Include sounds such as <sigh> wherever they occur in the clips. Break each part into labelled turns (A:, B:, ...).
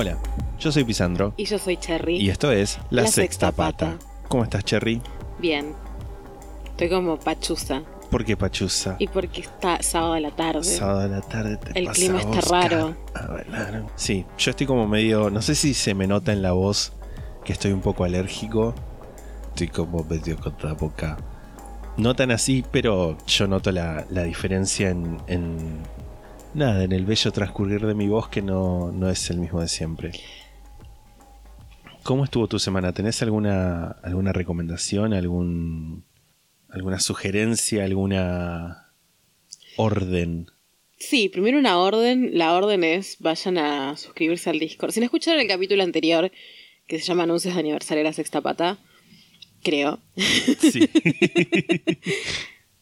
A: Hola, yo soy Pisandro
B: Y yo soy Cherry.
A: y esto es La,
B: La
A: Sexta,
B: Sexta
A: Pata.
B: Pata.
A: ¿Cómo estás, Cherry?
B: Bien. Estoy como pachuza.
A: ¿Por qué pachuza?
B: Y porque está sábado a la tarde.
A: Sábado de la tarde te
B: El
A: pasa
B: clima
A: a
B: está raro.
A: a. Sí, yo estoy como medio. No sé si se me nota en la voz que estoy un poco alérgico. Estoy como medio con la boca. No tan así, pero yo noto la, la diferencia en, en- Nada, en el bello transcurrir de mi voz que no, no es el mismo de siempre. ¿Cómo estuvo tu semana? ¿Tenés alguna, alguna recomendación, algún, alguna sugerencia, alguna orden?
B: Sí, primero una orden. La orden es vayan a suscribirse al Discord. Si no escucharon el capítulo anterior, que se llama Anuncios de Aniversario de la Sexta Pata, creo.
A: Sí. <laughs>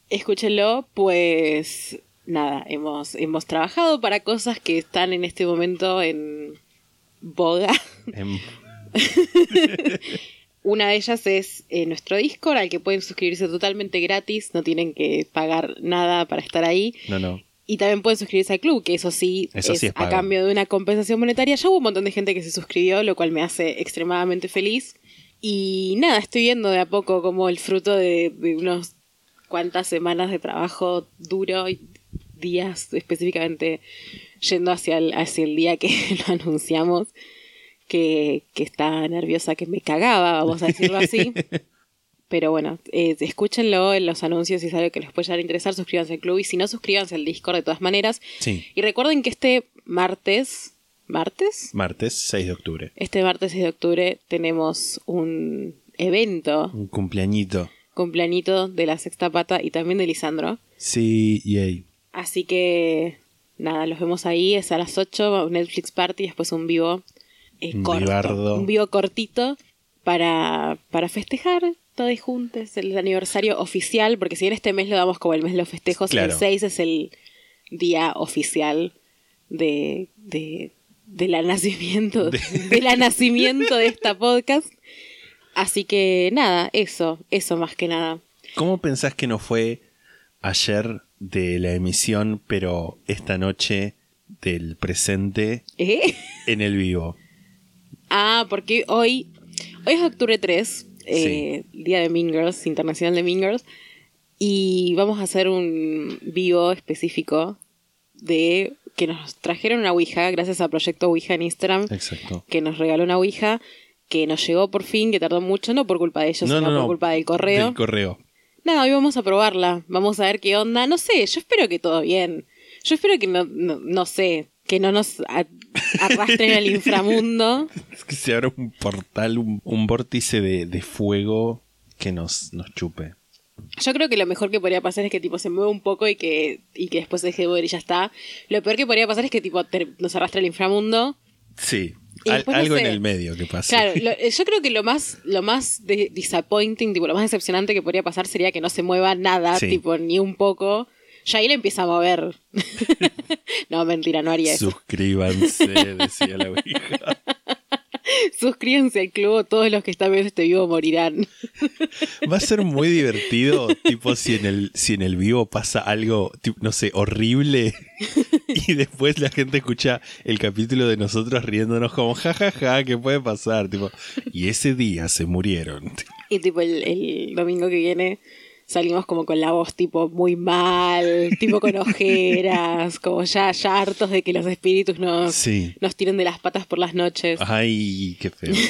B: Escúchenlo, pues nada, hemos, hemos trabajado para cosas que están en este momento en boga.
A: Em, <laughs>
B: Una de ellas es eh, nuestro Discord, al que pueden suscribirse totalmente gratis, no tienen que pagar nada para estar ahí.
A: no, no.
B: Y también pueden suscribirse al club, que eso sí
A: Eso
B: es,
A: sí es
B: a cambio de una compensación monetaria. Ya hubo un montón de gente que se suscribió, lo cual me hace extremadamente feliz. Y nada, estoy viendo de a poco como el fruto de, de unos cuantas semanas de trabajo duro y días específicamente yendo hacia el, hacia el día que <laughs> lo anunciamos, que, que está nerviosa, que me cagaba, vamos a decirlo así. <laughs> Pero bueno, eh, escúchenlo en los anuncios si es algo que les puede llegar a interesar, suscríbanse al club y si no, suscríbanse al Discord de todas maneras.
A: Sí.
B: Y recuerden que este martes, ¿martes?
A: Martes 6 de octubre.
B: Este martes 6 de octubre tenemos un evento,
A: Un cumpleañito.
B: cumpleañito de la Sexta Pata y también de Lisandro.
A: Sí, yay.
B: Así que nada, los vemos ahí, es a las 8, un Netflix Party, después un vivo eh,
A: Un
B: corto,
A: vivardo.
B: un vivo cortito para, para festejar todos juntos el aniversario oficial, porque si bien este mes lo damos como el mes de los festejos,
A: Claro.
B: el 6 es el día oficial de, de, de la nacimiento,
A: De- <laughs>
B: de la nacimiento de esta podcast. Así que nada, eso, eso más que nada.
A: ¿Cómo pensás que no fue ayer de la emisión, pero esta noche del presente
B: ¿Eh?
A: en el vivo?
B: Ah, porque hoy, hoy es octubre 3, eh, día de Mean Girls, internacional de Mean Girls, y vamos a hacer un vivo específico de que nos trajeron una Ouija, gracias a Proyecto Ouija en Instagram,
A: Exacto.
B: que nos regaló una Ouija, que nos llegó por fin, que tardó mucho, no por culpa de ellos,
A: No,
B: sino
A: no,
B: por
A: no.
B: culpa del correo.
A: Del correo.
B: Nada, hoy vamos a probarla, vamos a ver qué onda, no sé, yo espero que todo bien, yo espero que no, no, no sé, que no nos arrastren al <laughs> inframundo.
A: Es que se abra un portal, un, un vórtice de, de fuego que nos, nos chupe.
B: Yo creo que lo mejor que podría pasar es que tipo se mueva un poco y que, y que después se deje de mover y ya está. Lo peor que podría pasar es que tipo nos arrastre al inframundo.
A: Sí. Al-
B: después, no
A: algo en
B: sé.
A: el medio que pase.
B: Claro, lo- <laughs> yo creo que lo más, lo más de- disappointing, tipo, lo más decepcionante que podría pasar sería que no se mueva nada,
A: Sí.
B: tipo, ni un poco. Ya ahí le empieza a mover. <laughs> <laughs> no, mentira, no haría eso.
A: Suscríbanse, decía la Ouija. <laughs>
B: Suscríbanse al club, todos los que están viendo este vivo morirán. <laughs>
A: Va a ser muy divertido, tipo, si en el, si en el vivo pasa algo, tipo, no sé, horrible, <laughs> y después la gente escucha el capítulo de nosotros riéndonos como, jajaja, ¿qué puede pasar? Tipo, y ese día se murieron.
B: Y tipo el, el domingo que viene salimos como con la voz tipo muy mal, tipo con ojeras, <laughs> como ya, ya hartos de que los espíritus nos,
A: Sí.
B: nos tiren de las patas por las noches.
A: Ay, qué feo. <laughs>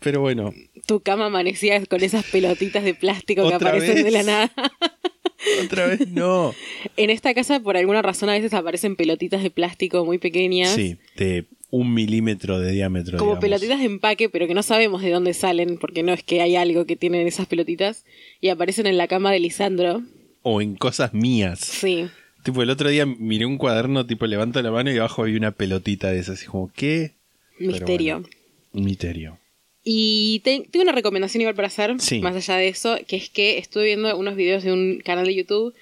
A: Pero bueno,
B: Tu cama amanecía con esas pelotitas de plástico que
A: ¿Otra
B: aparecen
A: vez?
B: de la nada. <laughs>
A: otra vez no.
B: en esta casa por alguna razón a veces aparecen pelotitas de plástico muy pequeñas.
A: Sí, de un milímetro de diámetro.
B: Como
A: digamos.
B: pelotitas de empaque, pero que no sabemos de dónde salen, porque no es que hay algo que tienen esas pelotitas, y aparecen en la cama de Lisandro.
A: O en cosas mías.
B: Sí.
A: Tipo, el otro día miré un cuaderno, tipo, levanto la mano y abajo había una pelotita de esas. Así como, ¿qué?
B: Misterio.
A: bueno, misterio.
B: Y te- tengo una recomendación igual para hacer,
A: Sí.
B: más allá de eso, que es que estuve viendo unos videos de un canal de YouTube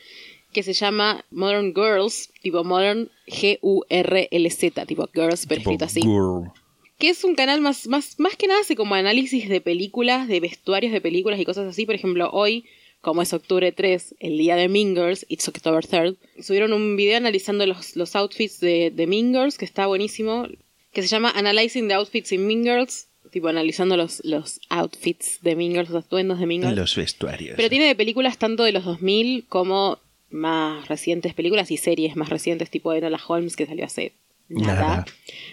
B: que se llama Modern Girls, tipo Modern G-U-R-L-Z, tipo Girls, pero
A: Tipo,
B: escrito así.
A: girl.
B: Que es un canal más, más, más que nada hace como análisis de películas, de vestuarios de películas y cosas así. Por ejemplo, hoy, como es octubre 3, el día de Mean Girls, It's October 3rd, subieron un video analizando los, los outfits de, de Mean Girls, que está buenísimo, que se llama Analyzing the Outfits in Mean Girls, tipo analizando los, los outfits de Mean Girls, los atuendos de Mean Girls.
A: Los vestuarios.
B: Pero tiene de películas tanto de los 2000 como más recientes películas y series más recientes, tipo Enola Holmes, que salió hace nada.
A: Nada.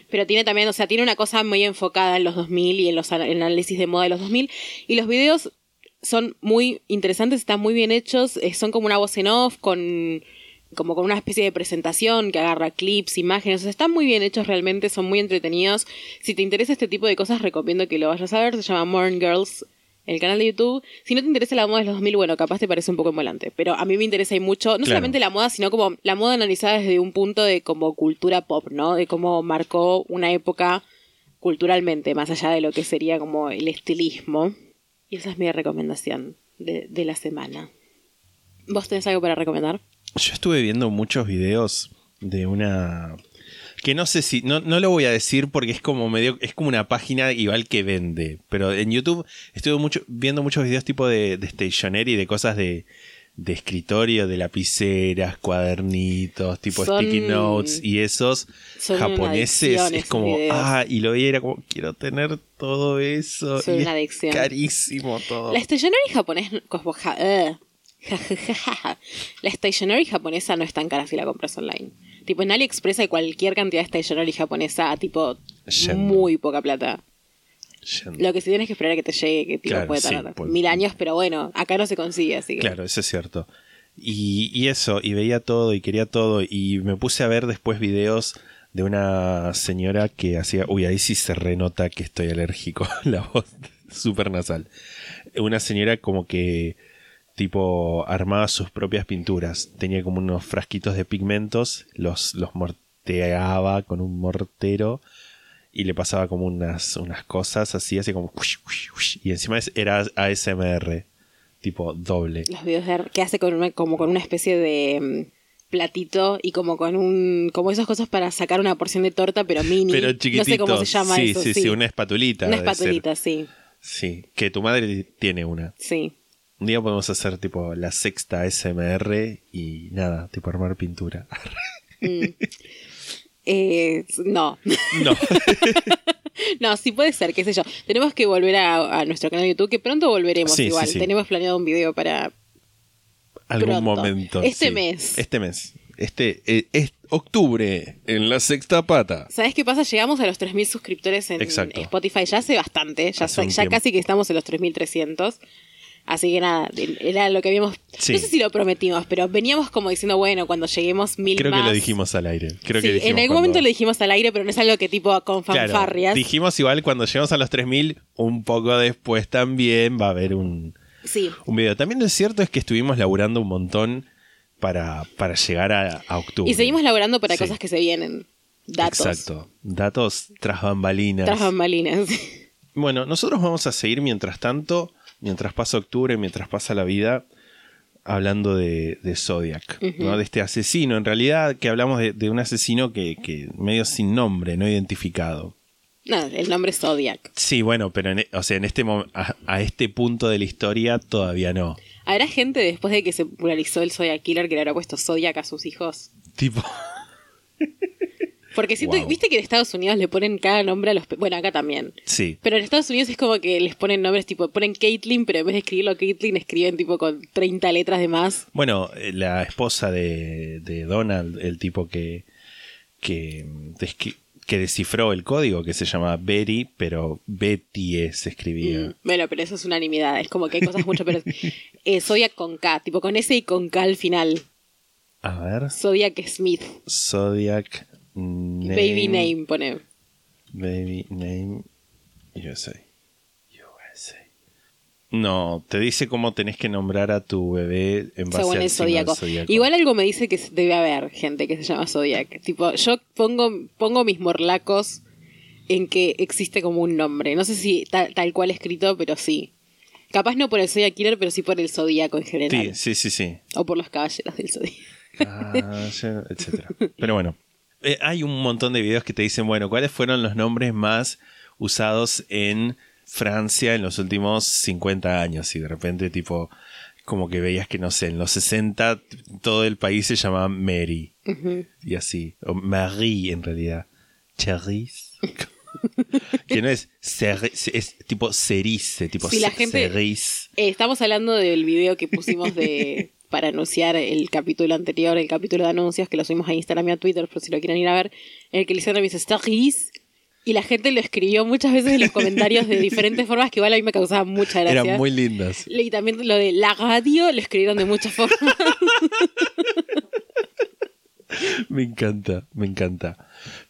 B: Pero tiene también, o sea, tiene una cosa muy enfocada en los 2000 y en los en análisis de moda de los 2000. Y los videos son muy interesantes, están muy bien hechos, eh, son como una voz en off, con como con una especie de presentación que agarra clips, imágenes, o sea, están muy bien hechos realmente, son muy entretenidos. Si te interesa este tipo de cosas, recomiendo que lo vayas a ver, se llama Modern Girls, el canal de YouTube. Si no te interesa la moda de los 2000, bueno, capaz te parece un poco embolante, pero a mí me interesa y mucho, no
A: Claro.
B: solamente la moda, sino como la moda analizada desde un punto de como cultura pop, ¿no? De cómo marcó una época culturalmente, más allá de lo que sería como el estilismo. Y esa es mi recomendación de, de la semana. ¿Vos tenés algo para recomendar?
A: Yo estuve viendo muchos videos de una. Que no sé si. No, no lo voy a decir porque es como medio. Es como una página igual que vende. Pero en YouTube estuve mucho, viendo muchos videos tipo de, de stationery, de cosas de, de escritorio, de lapiceras, cuadernitos, tipo
B: Son-
A: sticky notes y esos japoneses. Es como. Ah, y lo y era como. Quiero tener todo eso.
B: Son
A: y
B: una
A: es
B: adicción.
A: carísimo todo.
B: La stationery japonés... como ja- eh. Ja, ja, ja, ja, ja. La stationery japonesa no es tan cara si la compras online. Tipo, en AliExpress hay cualquier cantidad de stationery japonesa a tipo
A: Yendo.
B: muy poca plata.
A: Yendo.
B: Lo que sí tienes que esperar a que te llegue, que tipo,
A: Claro,
B: puede
A: sí,
B: tardar mil años, pero bueno, acá no se consigue, así que...
A: Claro, eso es cierto. Y, y eso, y veía todo y quería todo. Y me puse a ver después videos de una señora que hacía. Uy, ahí sí se renota que estoy alérgico. <laughs> La voz <laughs> súper nasal. Una señora como que. Tipo, armaba sus propias pinturas. Tenía como unos frasquitos de pigmentos. Los, los morteaba con un mortero. Y le pasaba como unas, unas cosas así, así como. Y encima era ASMR. Tipo doble.
B: Los videos de, que hace con una, como con una especie de mm, platito y como con un como esas cosas para sacar una porción de torta pero mini
A: Pero
B: no
A: chiquitito.
B: sé cómo se llama
A: sí,
B: eso
A: sí, sí, una espatulita.
B: una espatulita sí
A: Sí, que tu madre tiene una.
B: sí
A: Un día podemos hacer tipo la sexta SMR y nada, tipo armar pintura.
B: Mm. <laughs> Eh, no
A: No, <laughs>
B: no sí puede ser qué sé yo tenemos que volver a, a nuestro canal de YouTube que pronto volveremos
A: Sí,
B: igual
A: sí.
B: tenemos planeado un video para
A: algún
B: Pronto.
A: momento.
B: Este mes.
A: Este mes. Este eh, es octubre en la sexta pata.
B: ¿Sabes qué pasa? Llegamos a los 3.000 suscriptores en
A: Exacto.
B: Spotify ya hace bastante, ya,
A: Hace
B: ya casi que estamos en los 3.300. Así que nada, era lo que habíamos...
A: Sí.
B: No sé si lo prometimos, pero veníamos como diciendo, bueno, cuando lleguemos mil
A: Creo
B: más...
A: que lo dijimos al aire. Creo
B: Sí,
A: que dijimos
B: en algún
A: cuando-
B: momento lo dijimos al aire, pero no es algo que tipo con
A: Claro,
B: fanfarrias.
A: dijimos igual cuando llegamos a los 3000, un poco después también va a haber un,
B: Sí,
A: un video. También lo cierto es que estuvimos laburando un montón para, para llegar a, a octubre.
B: y seguimos laborando para cosas que se vienen. Datos.
A: Exacto. Datos tras bambalinas.
B: Tras bambalinas. <laughs>
A: Bueno, nosotros vamos a seguir mientras tanto, mientras pasa octubre, mientras pasa la vida, hablando de, de Zodiac, ¿no? De este asesino. En realidad, que hablamos de, de un asesino que, que medio sin nombre, no identificado.
B: no, el nombre es Zodiac.
A: Sí, bueno, pero en, e- o sea, en este a, a este punto de la historia todavía no.
B: ¿Habrá gente después de que se popularizó el Zodiac Killer que le habrá puesto Zodiac a sus hijos?
A: Tipo, <laughs>
B: Porque siento,
A: Wow.
B: viste que en Estados Unidos le ponen cada nombre a los... Bueno, acá también.
A: sí.
B: Pero en Estados Unidos es como que les ponen nombres tipo, ponen Caitlyn, pero en vez de escribirlo Caitlyn, escriben tipo con 30 letras de más.
A: Bueno, eh, la esposa de, de Donald, el tipo que, que, desqui- que descifró el código, que se llama Betty, pero Betty se escribía.
B: Mm, Bueno, pero eso es unanimidad. Es como que hay cosas mucho, pero <laughs> eh, Zodiac con K, tipo con S y con K al final.
A: A ver,
B: Zodiac Smith.
A: Zodiac name,
B: Baby name, pone.
A: Baby name USA. USA. No, te dice cómo tenés que nombrar a tu bebé en base
B: según
A: al
B: el zodíaco.
A: zodíaco.
B: Igual algo me dice que debe haber gente que se llama Zodiac. Tipo, yo pongo, pongo mis morlacos en que existe como un nombre. No sé si tal, tal cual escrito, pero sí. Capaz no por el Zodiac Killer, pero sí por el Zodíaco en general.
A: Sí, sí, sí, sí.
B: O por los caballeros del Zodíaco.
A: Ah, etcétera. Pero bueno, eh, hay un montón de videos que te dicen, bueno, ¿cuáles fueron los nombres más usados en Francia en los últimos 50 años? Y de repente, tipo, como que veías que, no sé, en los 60 t- todo el país se llamaba Mary. Y así. O Marie, en realidad. Cherise. <laughs> que no es Cerise, es tipo Cerise, tipo
B: Sí, la gente-
A: Cerise.
B: Eh, estamos hablando del video que pusimos de <laughs> para anunciar el capítulo anterior, el capítulo de anuncios, que lo subimos a Instagram y a Twitter, por si lo quieren ir a ver, en el que Lisandro me dice Stories. Y la gente lo escribió muchas veces en los <laughs> comentarios de diferentes formas que igual a mí me causaba mucha gracia.
A: Eran muy lindas.
B: Y también lo de la radio lo escribieron de muchas formas. <laughs>
A: Me encanta, me encanta.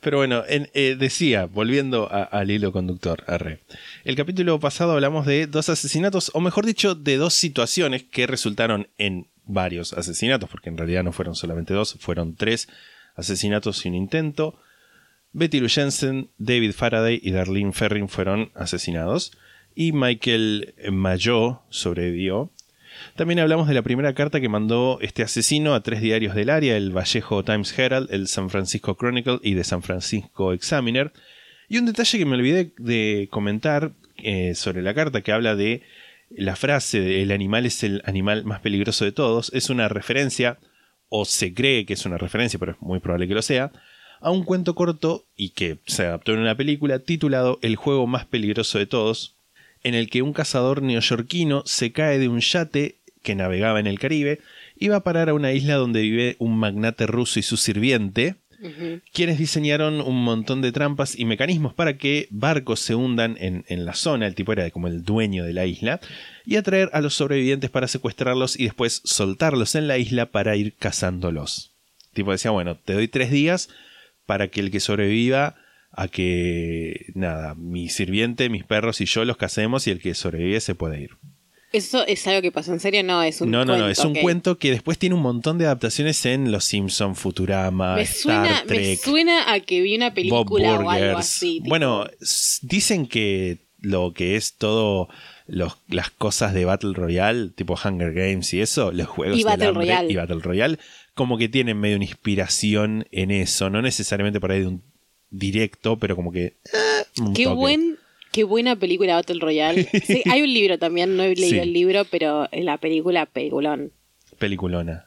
A: Pero bueno, en- eh, decía, volviendo a- al hilo conductor, arre. El capítulo pasado hablamos de dos asesinatos, o mejor dicho, de dos situaciones que resultaron en varios asesinatos, porque en realidad no fueron solamente dos, fueron tres asesinatos un intento. Betty Lou David Faraday y Darlene Ferrin fueron asesinados. Y Michael Mayo sobrevivió. También hablamos de la primera carta que mandó este asesino a tres diarios del área, el Vallejo Times Herald, el San Francisco Chronicle y The San Francisco Examiner. Y un detalle que me olvidé de comentar eh, sobre la carta que habla de la frase de el animal es el animal más peligroso de todos, es una referencia, o se cree que es una referencia, pero es muy probable que lo sea, a un cuento corto y que se adaptó en una película titulado El juego más peligroso de todos, en el que un cazador neoyorquino se cae de un yate que navegaba en el Caribe y va a parar a una isla donde vive un magnate ruso y su sirviente, quienes diseñaron un montón de trampas y mecanismos para que barcos se hundan en, en la zona, el tipo era como el dueño de la isla, y atraer a los sobrevivientes para secuestrarlos y después soltarlos en la isla para ir cazándolos. Tipo decía, bueno, te doy tres días para que el que sobreviva a que, nada, mi sirviente, mis perros y yo los casemos y el que sobrevive se puede ir.
B: ¿Eso es algo que pasó en serio? No, es un
A: No, no, no,
B: cuento,
A: es un cuento que después tiene un montón de adaptaciones en Los Simpson, Futurama,
B: Me
A: Star
B: suena, me
A: Trek,
B: suena a que vi una película o algo así. tipo-
A: Bueno, dicen que lo que es todo los- las cosas de Battle Royale, tipo Hunger Games y eso, los juegos
B: Y Battle
A: hambre
B: Royale.
A: y Battle Royale, como que tienen medio una inspiración en eso, no necesariamente por ahí de un directo, pero como que... eh,
B: Qué
A: toque.
B: buen, qué buena película Battle Royale. Sí, hay un libro también, no he leído
A: Sí.
B: el libro, pero en la película peliculón.
A: peliculona.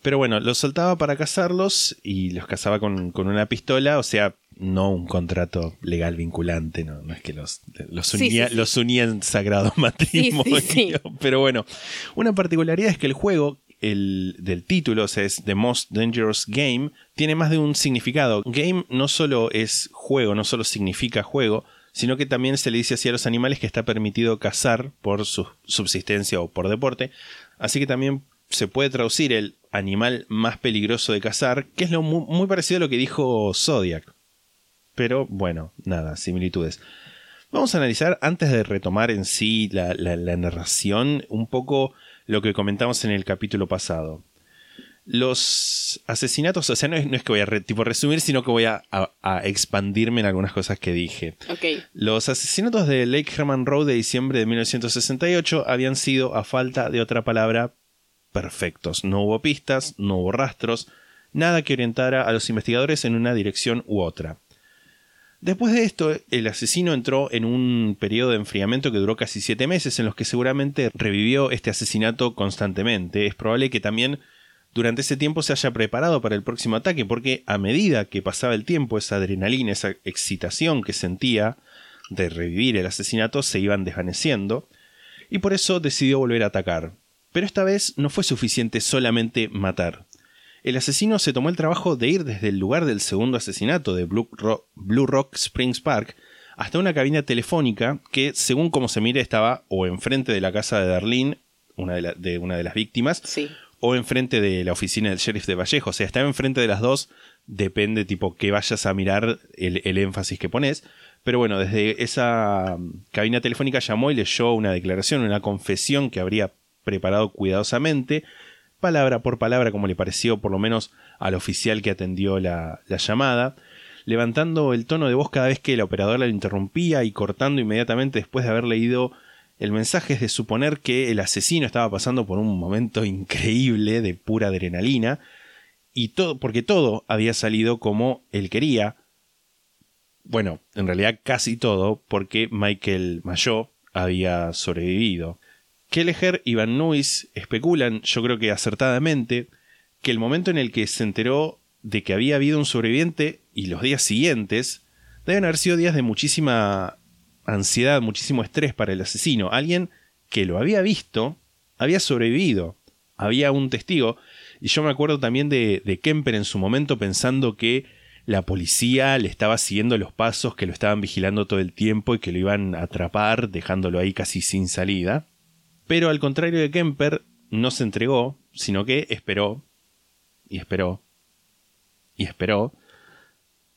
A: Pero bueno, los soltaba para cazarlos y los cazaba con, con una pistola, o sea, no un contrato legal vinculante, no, no es que los, los, unía,
B: sí, sí.
A: los unía en sagrado matrimonio.
B: sí. <laughs>
A: Pero bueno, una particularidad es que el juego el, del título, o sea, es The Most Dangerous Game, tiene más de un significado. Game no solo es juego, no solo significa juego, sino que también se le dice así a los animales que está permitido cazar por su subsistencia o por deporte. Así que también se puede traducir el animal más peligroso de cazar, que es lo mu- muy, parecido a lo que dijo Zodiac. Pero bueno, nada, similitudes. Vamos a analizar, antes de retomar en sí la narración, un poco lo que comentamos en el capítulo pasado. Los asesinatos, o sea, no es, no es que voy a re- tipo resumir, sino que voy a, a- a expandirme en algunas cosas que dije. Los asesinatos de Lake Herman Road de diciembre de 1968 habían sido, a falta de otra palabra, perfectos. No hubo pistas, no hubo rastros, nada que orientara a los investigadores en una dirección u otra. Después de esto, el asesino entró en un periodo de enfriamiento que duró casi siete meses, en los que seguramente revivió este asesinato constantemente. Es probable que también durante ese tiempo se haya preparado para el próximo ataque, porque a medida que pasaba el tiempo, esa adrenalina, esa excitación que sentía de revivir el asesinato se iban desvaneciendo, y por eso decidió volver a atacar. Pero esta vez no fue suficiente solamente matar. El asesino se tomó el trabajo de ir desde el lugar del segundo asesinato de Blue Rock, Blue Rock Springs Park hasta una cabina telefónica que, según como se mire, estaba o enfrente de la casa de Darlene, una de, de una de las víctimas,
B: Sí.
A: O enfrente de la oficina del sheriff de Vallejo. O sea, estaba enfrente de las dos, depende tipo que vayas a mirar el, el énfasis que pones. Pero bueno, desde esa mm, cabina telefónica llamó y leyó una declaración, una confesión que habría preparado cuidadosamente, palabra por palabra, como le pareció por lo menos al oficial que atendió la, la llamada, levantando el tono de voz cada vez que la operadora la interrumpía y cortando inmediatamente después de haber leído el mensaje es de suponer que el asesino estaba pasando por un momento increíble de pura adrenalina y todo porque todo había salido como él quería. Bueno, en realidad casi todo porque Michael Mayo había sobrevivido. Kelleher y Van Nuys especulan, yo creo que acertadamente, que el momento en el que se enteró de que había habido un sobreviviente y los días siguientes deben haber sido días de muchísima ansiedad, muchísimo estrés para el asesino. Alguien que lo había visto, había sobrevivido, había un testigo. Y yo me acuerdo también de, de Kemper en su momento pensando que la policía le estaba siguiendo los pasos, que lo estaban vigilando todo el tiempo y que lo iban a atrapar, dejándolo ahí casi sin salida. Pero al contrario de Kemper, no se entregó, sino que esperó, y esperó, y esperó,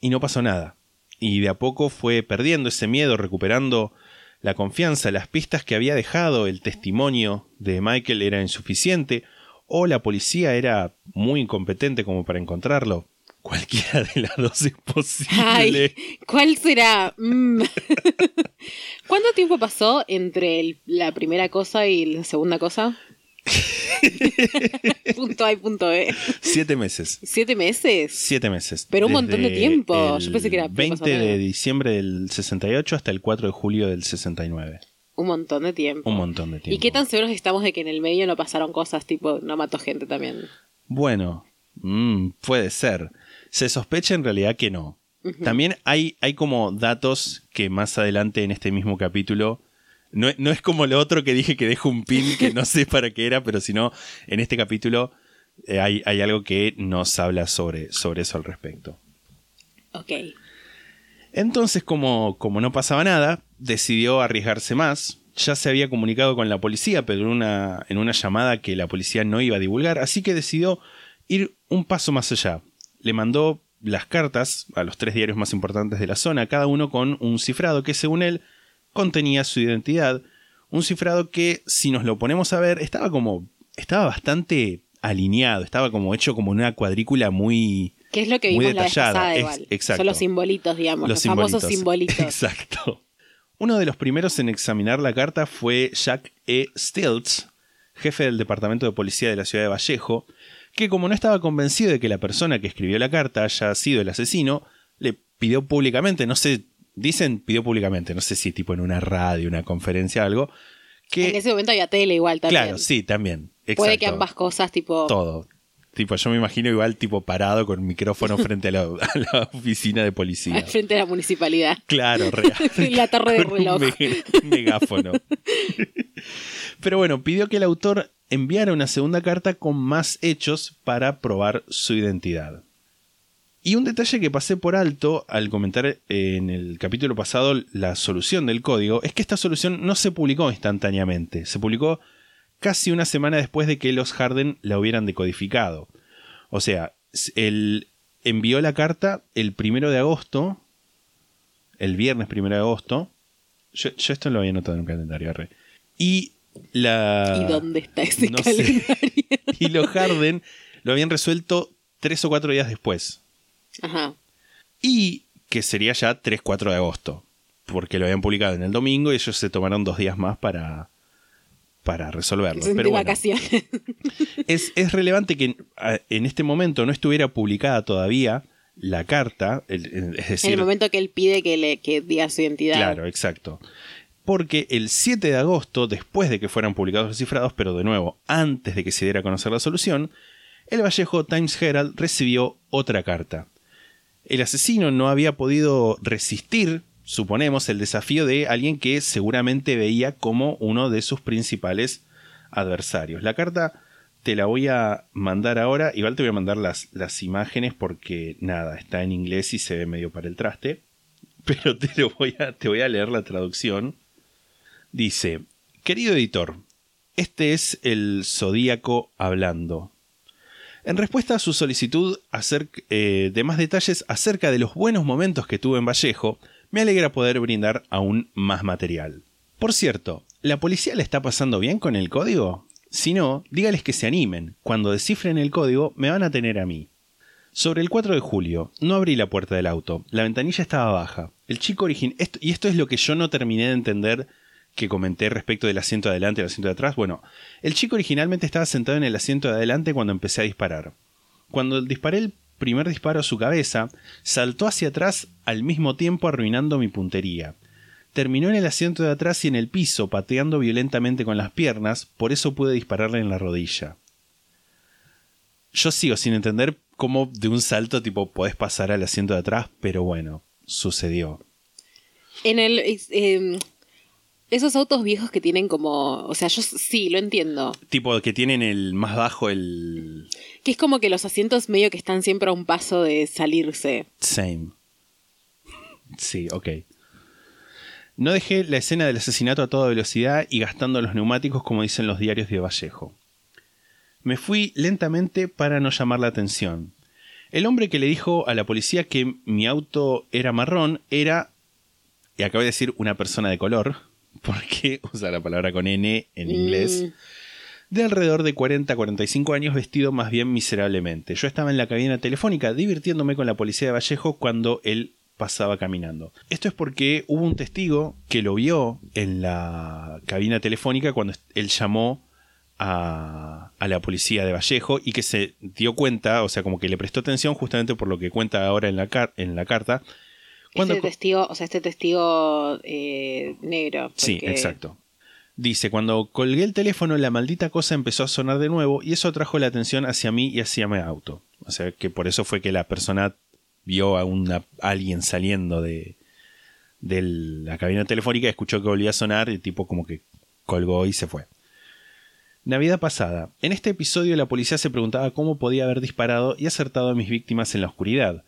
A: y no pasó nada. Y de a poco fue perdiendo ese miedo, recuperando la confianza, las pistas que había dejado, el testimonio de Michael era insuficiente, o la policía era muy incompetente como para encontrarlo. Cualquiera de las dos es posible.
B: Ay, ¿cuál será? Mm. <laughs> ¿Cuánto tiempo pasó entre el- la primera cosa y la segunda cosa? <laughs> punto A y punto B.
A: Siete meses.
B: ¿Siete meses?
A: Siete meses.
B: Pero un montón de tiempo. Yo pensé que era-
A: 20
B: pasó menos.
A: de diciembre del 68 hasta el 4 de julio del 69.
B: Un montón de tiempo.
A: Un montón de tiempo.
B: ¿Y qué tan seguros estamos de que en el medio no pasaron cosas tipo no mató gente también?
A: Bueno, mm, puede ser. Se sospecha en realidad que no. También hay, hay como datos que más adelante en este mismo capítulo. No, no es como lo otro que dije que dejo un pin que no sé para qué era, pero sino en este capítulo eh, hay, hay algo que nos habla sobre, sobre eso al respecto.
B: Ok.
A: Entonces, como, como no pasaba nada, decidió arriesgarse más. Ya se había comunicado con la policía, pero en una, en una llamada que la policía no iba a divulgar, así que decidió ir un paso más allá. Le mandó las cartas a los tres diarios más importantes de la zona, cada uno con un cifrado que según él contenía su identidad. Un cifrado que, si nos lo ponemos a ver, estaba como. estaba bastante alineado, estaba como hecho como una cuadrícula muy.
B: ¿Qué es lo que vimos la vez pasada
A: exacto.
B: Son los simbolitos, digamos, los, famosos simbolitos. <laughs>
A: Exacto. Uno de los primeros en examinar la carta fue Jack E. Stilts, jefe del Departamento de Policía de la ciudad de Vallejo, que como no estaba convencido de que la persona que escribió la carta haya sido el asesino, le pidió públicamente, no sé, dicen pidió públicamente, no sé si tipo en una radio, una conferencia, algo, que...
B: En ese momento había tele igual también.
A: Claro, sí, también.
B: Puede que
A: exacto.
B: ambas cosas, tipo.
A: Todo. Tipo, yo me imagino igual tipo parado con micrófono <laughs> frente a la, a la oficina de policía.
B: Al <laughs> frente de la municipalidad.
A: Claro, real. <laughs>
B: La torre de
A: un
B: reloj.
A: me- megáfono. Pero bueno, pidió que el autor enviara una segunda carta con más hechos para probar su identidad. Y un detalle que pasé por alto al comentar en el capítulo pasado la solución del código es que esta solución no se publicó instantáneamente, se publicó casi una semana después de que los Harden la hubieran decodificado. O sea, él envió la carta el primero de agosto, el viernes primero de agosto. Yo, yo esto lo había anotado en un calendario. arre. Y la.
B: ¿Y dónde está ese
A: no sé.
B: calendario? <laughs>
A: Y los Harden lo habían resuelto tres o cuatro días después.
B: Ajá.
A: Y que sería ya 3-4 de agosto. Porque lo habían publicado en el domingo y ellos se tomaron dos días más para, para resolverlo. Pero bueno,
B: vacaciones. <laughs>
A: es, es relevante que en, este momento no estuviera publicada todavía la carta. el- el- es decir,
B: en el momento que él pide que le que diga su identidad.
A: Claro, exacto. Porque el 7 de agosto, después de que fueran publicados los cifrados, pero de nuevo, antes de que se diera a conocer la solución, el Vallejo Times Herald recibió otra carta. El asesino no había podido resistir, suponemos, el desafío de alguien que seguramente veía como uno de sus principales adversarios. La carta te la voy a mandar ahora, igual te voy a mandar las, las imágenes porque nada, está en inglés y se ve medio para el traste <laughs> pero te, voy a, te voy a leer la traducción. Dice, querido editor, este es el Zodíaco hablando. En respuesta a su solicitud eh, de más detalles acerca de los buenos momentos que tuve en Vallejo, Me alegra poder brindar aún más material. Por cierto, ¿la policía le está pasando bien con el código? Si no, dígales que se animen. Cuando descifren el código, me van a tener a mí. Sobre el 4 de julio, no abrí la puerta del auto. La ventanilla estaba baja. El chico original... Y esto es lo que yo no terminé de entender que comenté respecto del asiento de adelante y el asiento de atrás. Bueno, el chico originalmente estaba sentado en el asiento de adelante cuando empecé a disparar. Cuando disparé el primer disparo a su cabeza, saltó hacia atrás al mismo tiempo arruinando mi puntería. Terminó en el asiento de atrás y en el piso, pateando violentamente con las piernas, por eso pude dispararle en la rodilla. Yo sigo sin entender cómo de un salto tipo podés pasar al asiento de atrás, pero bueno, sucedió.
B: En el. eh, esos autos viejos que tienen como. O sea, yo sí, lo entiendo.
A: Tipo que tienen el más bajo el.
B: Que es como que los asientos medio que están siempre a un paso de salirse.
A: Same. Sí, ok. No dejé la escena del asesinato a toda velocidad y gastando los neumáticos como dicen los diarios de Vallejo. Me fui lentamente para no llamar la atención. El hombre que le dijo a la policía que mi auto era marrón era, y acabo de decir una persona de color, <laughs> porque usa la palabra con N en inglés, de alrededor de 40 a 45 años vestido más bien miserablemente. Yo estaba en la cabina telefónica divirtiéndome con la policía de Vallejo cuando él pasaba caminando. Esto es porque hubo un testigo que lo vio en la cabina telefónica cuando él llamó a, a, la policía de Vallejo y que se dio cuenta, o sea, como que le prestó atención justamente por lo que cuenta ahora en la, car en la carta.
B: Cuando este testigo, o sea, este testigo eh, negro. Porque...
A: Sí, exacto. Dice, cuando colgué el teléfono la maldita cosa empezó a sonar de nuevo y eso atrajo la atención hacia mí y hacia mi auto. O sea, que por eso fue que la persona vio a, una, a alguien saliendo de, de la cabina telefónica, escuchó que volvía a sonar y tipo como que colgó y se fue. Navidad pasada. En este episodio la policía se preguntaba cómo podía haber disparado y acertado a mis víctimas en la oscuridad.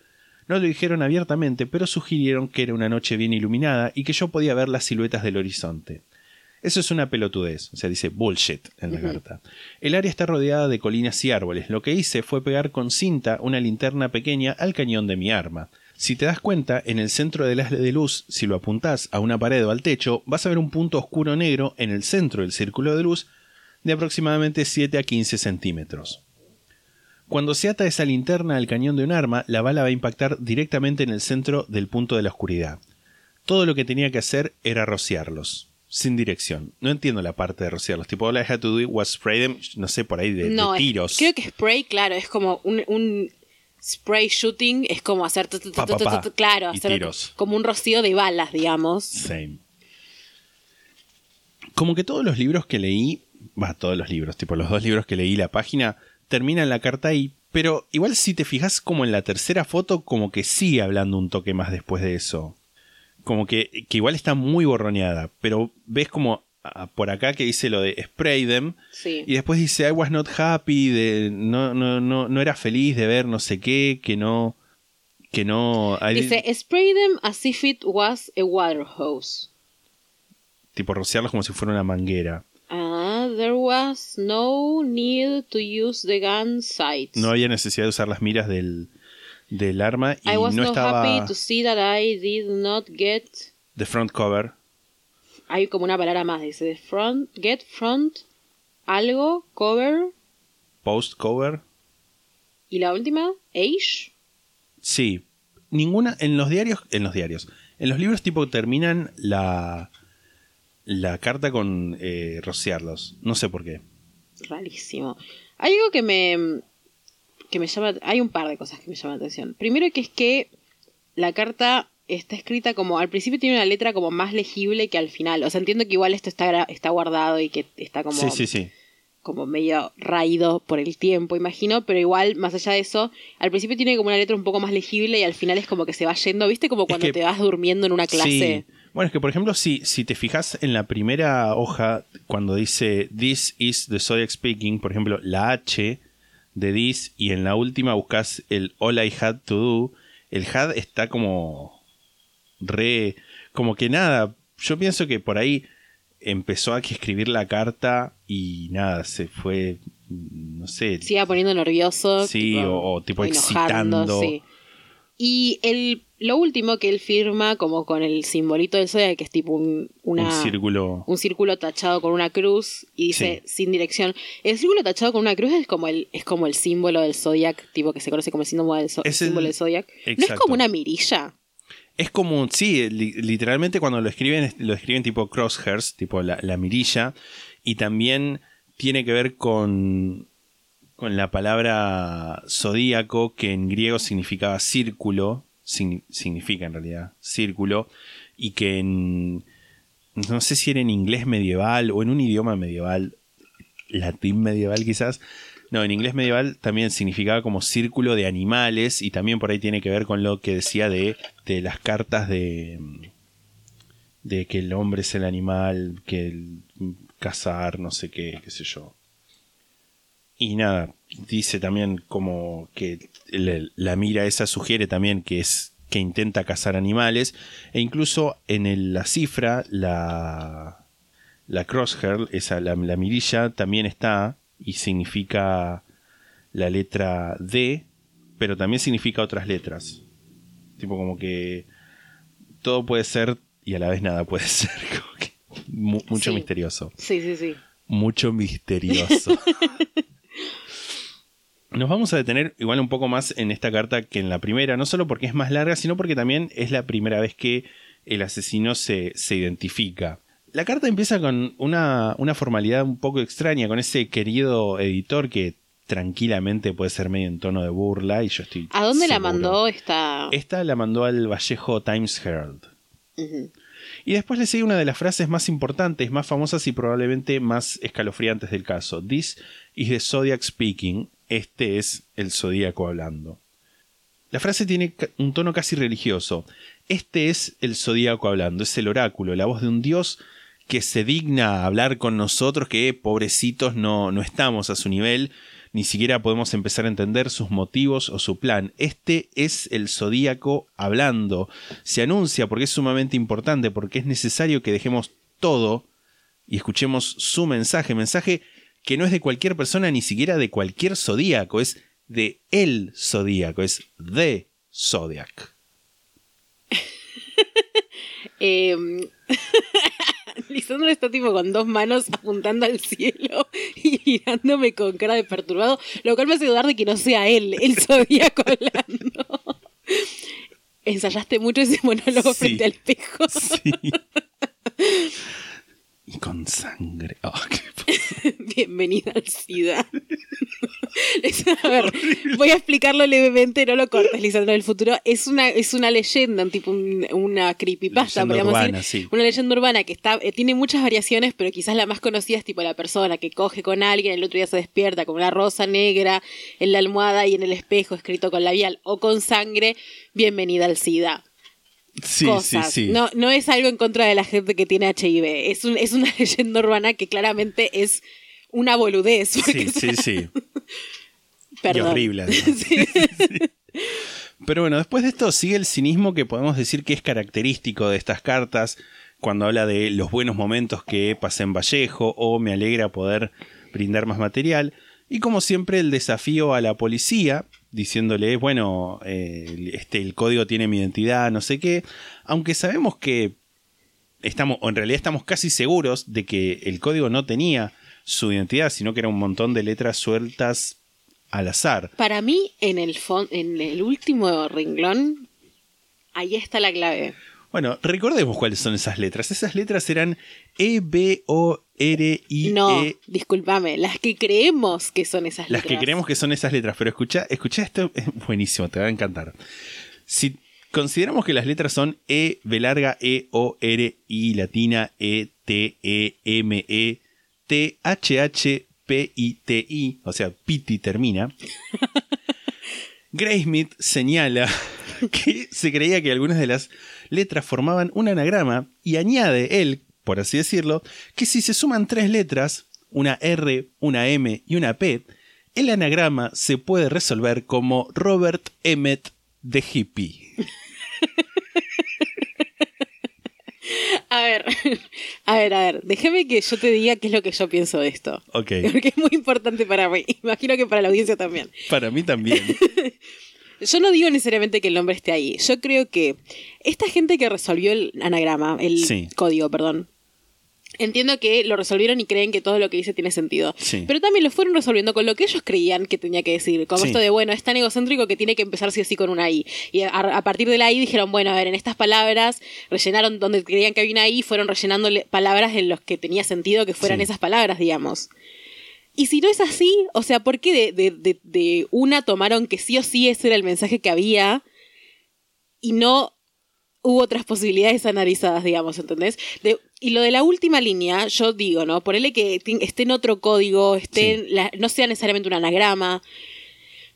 A: No lo dijeron abiertamente, pero sugirieron que era una noche bien iluminada y que yo podía ver las siluetas del horizonte. Eso es una pelotudez, o sea, dice bullshit en la uh -huh. carta. El área está rodeada de colinas y árboles. Lo que hice fue pegar con cinta una linterna pequeña al cañón de mi arma. Si te das cuenta, en el centro del haz de luz, si lo apuntás a una pared o al techo, vas a ver un punto oscuro negro en el centro del círculo de luz de aproximadamente 7 a 15 centímetros. Cuando se ata esa linterna al cañón de un arma, la bala va a impactar directamente en el centro del punto de la oscuridad. Todo lo que tenía que hacer era rociarlos, sin dirección. No entiendo la parte de rociarlos. Tipo, all I had to do was spray them, no sé, por ahí de,
B: no,
A: de tiros.
B: Es, creo que spray, claro, es como un, un spray shooting, es como hacer,
A: Pa, pa, pa,
B: claro, hacer
A: tiros.
B: como un rocío de balas, digamos.
A: Same. Como que todos los libros que leí va, todos los libros, tipo los dos libros que leí la página, terminan la carta ahí, pero igual si te fijas como en la tercera foto, como que sigue hablando un toque más después de eso. Como que, que igual está muy borroneada, pero ves como por acá que dice lo de spray them,
B: Sí.
A: y después dice I was not happy, de no, no, no, no era feliz de ver no sé qué, que no, que no,
B: Dice, spray them as if it was a water hose.
A: tipo rociarlos como si fuera una manguera.
B: Ah, there was no need to use the gun sights.
A: No había necesidad de usar las miras del, del arma y
B: I was
A: no
B: not
A: estaba
B: happy to see that I did not get.
A: de front cover.
B: Hay como una palabra más, dice de front, get front, algo, cover,
A: Post cover.
B: y la última, age.
A: Sí. Ninguna. En los diarios. En los diarios. En los libros tipo terminan la. La carta con eh, rociarlos. No sé por qué.
B: Rarísimo. Hay algo que me. que me llama. Hay un par de cosas que me llaman la atención. Primero que es que la carta está escrita como. Al principio tiene una letra como más legible que al final. O sea, entiendo que igual esto está, está guardado y que está como.
A: Sí, sí, sí.
B: como medio raído por el tiempo, imagino, pero igual, más allá de eso, al principio tiene como una letra un poco más legible y al final es como que se va yendo, ¿viste? Como cuando
A: que-
B: te vas durmiendo en una clase.
A: Sí. Bueno, es que por ejemplo, si, si te fijas en la primera hoja, cuando dice This is the Zodiac speaking, por ejemplo, la H de this, y en la última buscas el All I had to do, el had está como re. como que nada. Yo pienso que por ahí empezó a que escribir la carta y nada, se fue. no sé.
B: Se iba poniendo nervioso.
A: Sí, o- o tipo
B: enojando,
A: excitando.
B: sí. Y el, lo último que él firma como con el simbolito del zodiac, que es tipo un, una,
A: Un círculo.
B: un círculo tachado con una cruz y dice sin dirección. El círculo tachado con una cruz es como el, es como el símbolo del zodiac, tipo que se conoce como el símbolo del,
A: el-
B: símbolo del zodiac. ¿No es como una mirilla?
A: Es como, sí, li- literalmente cuando lo escriben, es- lo escriben tipo crosshairs, tipo la, la mirilla, y también tiene que ver con, con la palabra zodíaco, que en griego significaba círculo, significa en realidad círculo, y que en, no sé si era en inglés medieval o en un idioma medieval, latín medieval quizás, no, en inglés medieval también significaba como círculo de animales y también por ahí tiene que ver con lo que decía de, de las cartas de, de que el hombre es el animal, que el cazar, no sé qué, qué sé yo. Y nada, dice también como que la mira esa sugiere también que es que intenta cazar animales e incluso en el- la cifra la la crosshair, esa la, la mirilla también está y significa la letra D, pero también significa otras letras. Tipo como que todo puede ser y a la vez nada puede <laughs> ser. como que mu- mucho
B: Sí.
A: misterioso.
B: Sí, sí, sí.
A: Mucho misterioso. <laughs> Nos vamos a detener igual un poco más en esta carta que en la primera, no solo porque es más larga, sino porque también es la primera vez que el asesino se, se identifica. La carta empieza con una, una formalidad un poco extraña, con ese querido editor que tranquilamente puede ser medio en tono de burla y yo estoy...
B: ¿A dónde la mandó esta...?
A: Esta la mandó al Vallejo Times Herald. Y después le sigue una de las frases más importantes, más famosas y probablemente más escalofriantes del caso. This is the Zodiac speaking. Este es el zodíaco hablando. La frase tiene un tono casi religioso. Este es el zodíaco hablando, es el oráculo, la voz de un dios que se digna a hablar con nosotros, que pobrecitos no, no estamos a su nivel, ni siquiera podemos empezar a entender sus motivos o su plan. Este es el zodíaco hablando. Se anuncia porque es sumamente importante, porque es necesario que dejemos todo y escuchemos su mensaje. Mensaje que no es de cualquier persona, ni siquiera de cualquier zodíaco, es de el zodíaco, es de Zodiac. <laughs>
B: Eh, <laughs> Lisandro está tipo con dos manos apuntando al cielo y mirándome con cara de perturbado, lo cual me hace dudar de que no sea él, el zodíaco hablando. <laughs> ¿Ensayaste mucho ese monólogo
A: Sí.
B: frente al espejo?
A: Sí. Y con sangre. <laughs> Oh, qué- <laughs>
B: Bienvenida al SIDA. <laughs> Es- a ver, voy a explicarlo levemente, no lo cortes, Lisandro, del futuro. Es una, es una leyenda, un tipo un- una creepypasta,
A: Leyenda
B: podríamos
A: urbana,
B: decir.
A: sí.
B: Una leyenda urbana que está, eh, tiene muchas variaciones, pero quizás la más conocida es tipo la persona que coge con alguien, el otro día se despierta con una rosa negra en la almohada y en el espejo escrito con labial o con sangre, bienvenida al SIDA
A: Sí,
B: cosas.
A: sí, sí.
B: No, no es algo en contra de la gente que tiene HIV. Es, un- es una <laughs> leyenda urbana que claramente es una boludez.
A: Sí, sí, sí.
B: Perdón.
A: Y horrible. <laughs>
B: Sí. <laughs>
A: Pero bueno, después de esto sigue el cinismo que podemos decir que es característico de estas cartas cuando habla de los buenos momentos que pasé en Vallejo o me alegra poder brindar más material. Y como siempre el desafío a la policía diciéndole, bueno, eh, este, el código tiene mi identidad, no sé qué, aunque sabemos que estamos, o en realidad estamos casi seguros de que el código no tenía su identidad, sino que era un montón de letras sueltas al azar.
B: Para mí, en el, en el último renglón, ahí está la clave.
A: Bueno, recordemos cuáles son esas letras. Esas letras eran E, B, O, R, I,
B: No,
A: E.
B: discúlpame, las que creemos que son esas
A: Las que
B: letras.
A: creemos que son esas letras. Pero escucha, escucha esto, es buenísimo, te va a encantar. Si consideramos que las letras son E, B larga, E, O, R, I latina, E, T, E, M, E, T, H, H, P, I, T, I, o sea, Piti termina. <laughs> Graysmith señala <laughs> que se creía que algunas de las letras formaban un anagrama y añade él, por así decirlo, que si se suman tres letras, una R, una M y una P, el anagrama se puede resolver como Robert Emmett de Hippie.
B: A ver, <laughs> a ver, a ver, déjame que yo te diga qué es lo que yo pienso de esto.
A: Ok, <laughs>
B: Porque es muy importante para mí. <laughs> Imagino que para la audiencia también.
A: para mí también.
B: Yo no digo necesariamente que el nombre esté ahí. Yo creo que esta gente que resolvió el anagrama, el
A: Sí.
B: código, perdón. Entiendo que lo resolvieron y creen que todo lo que dice tiene sentido.
A: Sí.
B: Pero también lo fueron resolviendo con lo que ellos creían que tenía que decir. Como
A: Sí.
B: esto de, bueno, es tan egocéntrico que tiene que empezar sí o sí con una I. Y a, a partir de la I dijeron, bueno, a ver, en estas palabras rellenaron donde creían que había una I, fueron rellenando le- palabras en los que tenía sentido que fueran
A: Sí.
B: esas palabras, digamos. Y si no es así, o sea, ¿por qué de, de- de- de una tomaron que sí o sí ese era el mensaje que había y no hubo otras posibilidades analizadas, digamos, ¿entendés? De- y lo de la última línea, yo digo, ¿no? Ponele que esté en otro código, esté en la- no sea necesariamente un anagrama.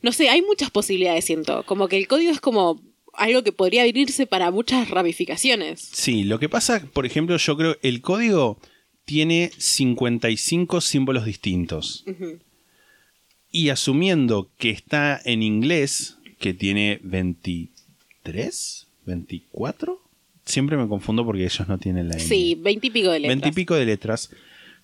B: No sé, hay muchas posibilidades, siento. Como que el código es como algo que podría abrirse para muchas ramificaciones.
A: Sí, lo que pasa, por ejemplo, yo creo el código tiene 55 símbolos distintos. Y asumiendo que está en inglés, que tiene 23, 24, siempre me confundo porque ellos no tienen la N.
B: Sí, veintipico de letras.
A: Veintipico de letras.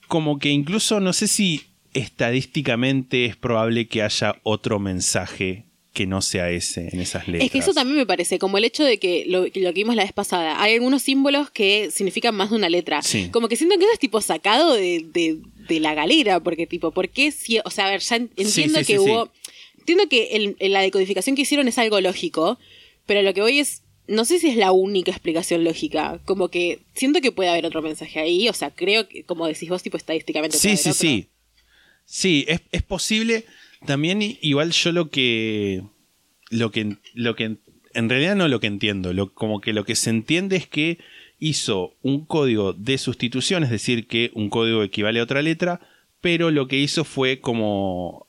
A: Como que incluso no sé si estadísticamente es probable que haya otro mensaje que no sea ese en esas letras.
B: Es que eso también me parece, como el hecho de que lo, que lo que vimos la vez pasada, hay algunos símbolos que significan más de una letra.
A: Sí.
B: Como que siento que eso es tipo sacado de, de- de la galera, porque tipo, ¿por qué si, o sea, a ver, ya en- entiendo
A: sí,
B: que hubo, entiendo que el- en la decodificación que hicieron es algo lógico, pero lo que voy es, no sé si es la única explicación lógica, como que siento que puede haber otro mensaje ahí, o sea, creo que, como decís vos, tipo estadísticamente.
A: Sí, sí,
B: otro.
A: sí. Sí, es, es posible. También igual yo lo que. Lo que. Lo que. En realidad no lo que entiendo. Lo, como que lo que se entiende es que hizo un código de sustitución, es decir, que un código equivale a otra letra, pero lo que hizo fue como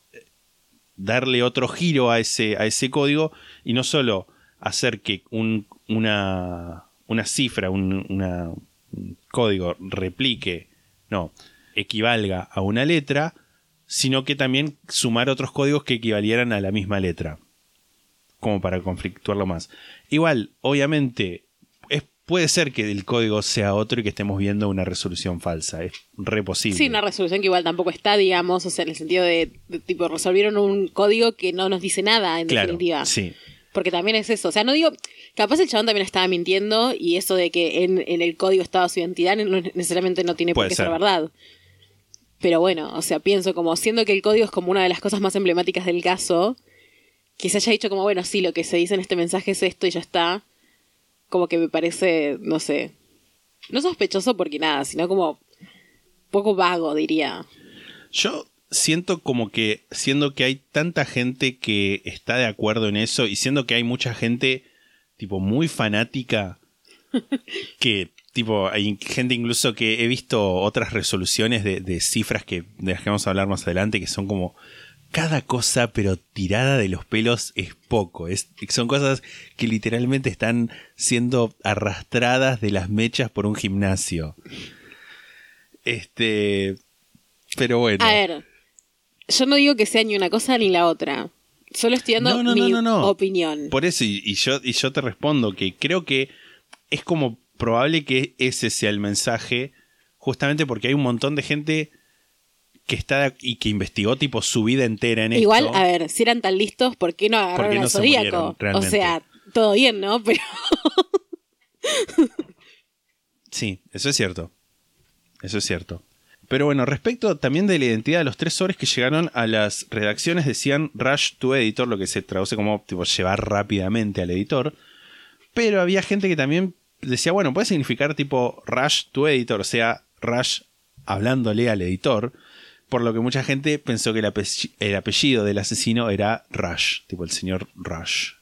A: darle otro giro a ese, a ese código y no solo hacer que un- una, una cifra, un, una- un código replique, no, equivalga a una letra, sino que también sumar otros códigos que equivalieran a la misma letra, como para conflictuarlo más. Igual, obviamente, es, puede ser que el código sea otro y que estemos viendo una resolución falsa, es re posible.
B: Sí, una resolución que igual tampoco está, digamos, o sea, en el sentido de, de, tipo, resolvieron un código que no nos dice nada, en
A: claro,
B: definitiva.
A: sí.
B: Porque también es eso. O sea, no digo. Capaz el chabón también estaba mintiendo y eso de que en, en el código estaba su identidad no- necesariamente no tiene por qué ser
A: ser.
B: verdad. Pero bueno, o sea, pienso como siendo que el código es como una de las cosas más emblemáticas del caso, que se haya dicho como, bueno, sí, lo que se dice en este mensaje es esto y ya está. Como que me parece, no sé. No sospechoso porque nada, sino como poco vago, diría.
A: Yo siento como que, siendo que hay tanta gente que está de acuerdo en eso y siendo que hay mucha gente, tipo, muy fanática, <laughs> que, tipo, hay gente incluso que he visto otras resoluciones de, de cifras que, de las que vamos a hablar más adelante, que son como cada cosa, pero tirada de los pelos es poco. Es, son cosas que literalmente están siendo arrastradas de las mechas por un gimnasio. Este. Pero bueno.
B: A ver, yo no digo que sea ni una cosa ni la otra. Solo estoy dando
A: No, no,
B: mi
A: no,
B: opinión.
A: Por eso, y, y yo, y yo te respondo que creo que es como probable que ese sea el mensaje, justamente porque hay un montón de gente que está y que investigó tipo su vida entera en
B: Igual,
A: esto.
B: a ver, si eran tan listos, ¿por qué no agarraron
A: qué no
B: al Zodíaco?
A: murieron,
B: O sea, todo bien, ¿no? Pero
A: Sí, eso es cierto. Eso es cierto. Pero bueno, respecto también de la identidad de los tres sobres que llegaron a las redacciones, decían rush to editor, lo que se traduce como tipo, llevar rápidamente al editor. Pero había gente que también decía, bueno, puede significar tipo rush to editor, o sea, rush hablándole al editor. Por lo que mucha gente pensó que el, ape- el apellido del asesino era Rush, tipo el señor Rush.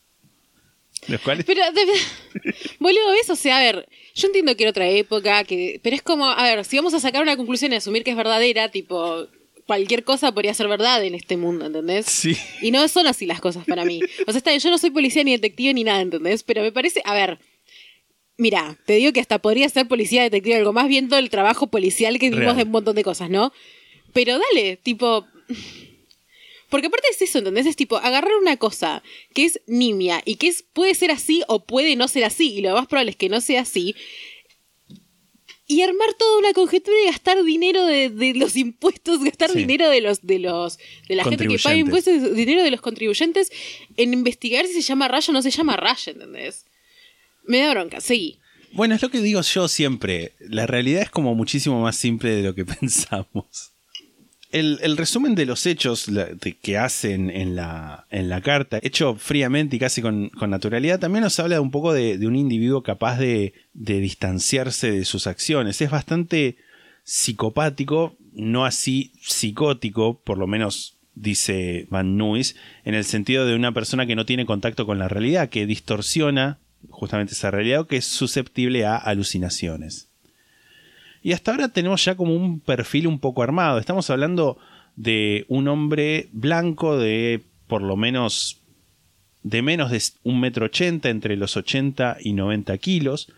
A: Los cuales
B: Pero, de- <laughs> boludo, ¿ves? O sea, a ver, yo entiendo que era otra época, que pero es como, a ver, si vamos a sacar una conclusión y asumir que es verdadera, tipo, cualquier cosa podría ser verdad en este mundo, ¿entendés?
A: Sí.
B: Y no son así las cosas para mí. O sea, está yo no soy policía ni detective ni nada, ¿entendés? Pero me parece, a ver, mira, te digo que hasta podría ser policía, detective, algo más viendo el trabajo policial que vimos de un montón de cosas, ¿no? Pero dale, tipo... Porque aparte es eso, ¿entendés? Es tipo agarrar una cosa que es nimia y que es, puede ser así o puede no ser así, y lo más probable es que no sea así. y armar toda una conjetura y gastar dinero de, de los impuestos, gastar
A: Sí.
B: dinero de los de los de la gente que paga impuestos, dinero de los contribuyentes en investigar si se llama Raya o no se llama Raya, ¿entendés? Me da bronca, seguí.
A: Bueno, es lo que digo yo siempre. La realidad es como muchísimo más simple de lo que <laughs> pensamos. El, resumen de los hechos que hacen en la, en la carta, hecho fríamente y casi con, naturalidad, también nos habla un poco de, de un individuo capaz de, de distanciarse de sus acciones. Es bastante psicopático, no así psicótico, por lo menos dice Van Nuys, en el sentido de una persona que no tiene contacto con la realidad, que distorsiona justamente esa realidad o que es susceptible a alucinaciones. Y hasta ahora tenemos ya como un perfil un poco armado. Estamos hablando de un hombre blanco de por lo menos de menos de un metro ochenta, entre los 80 y 90 kilos,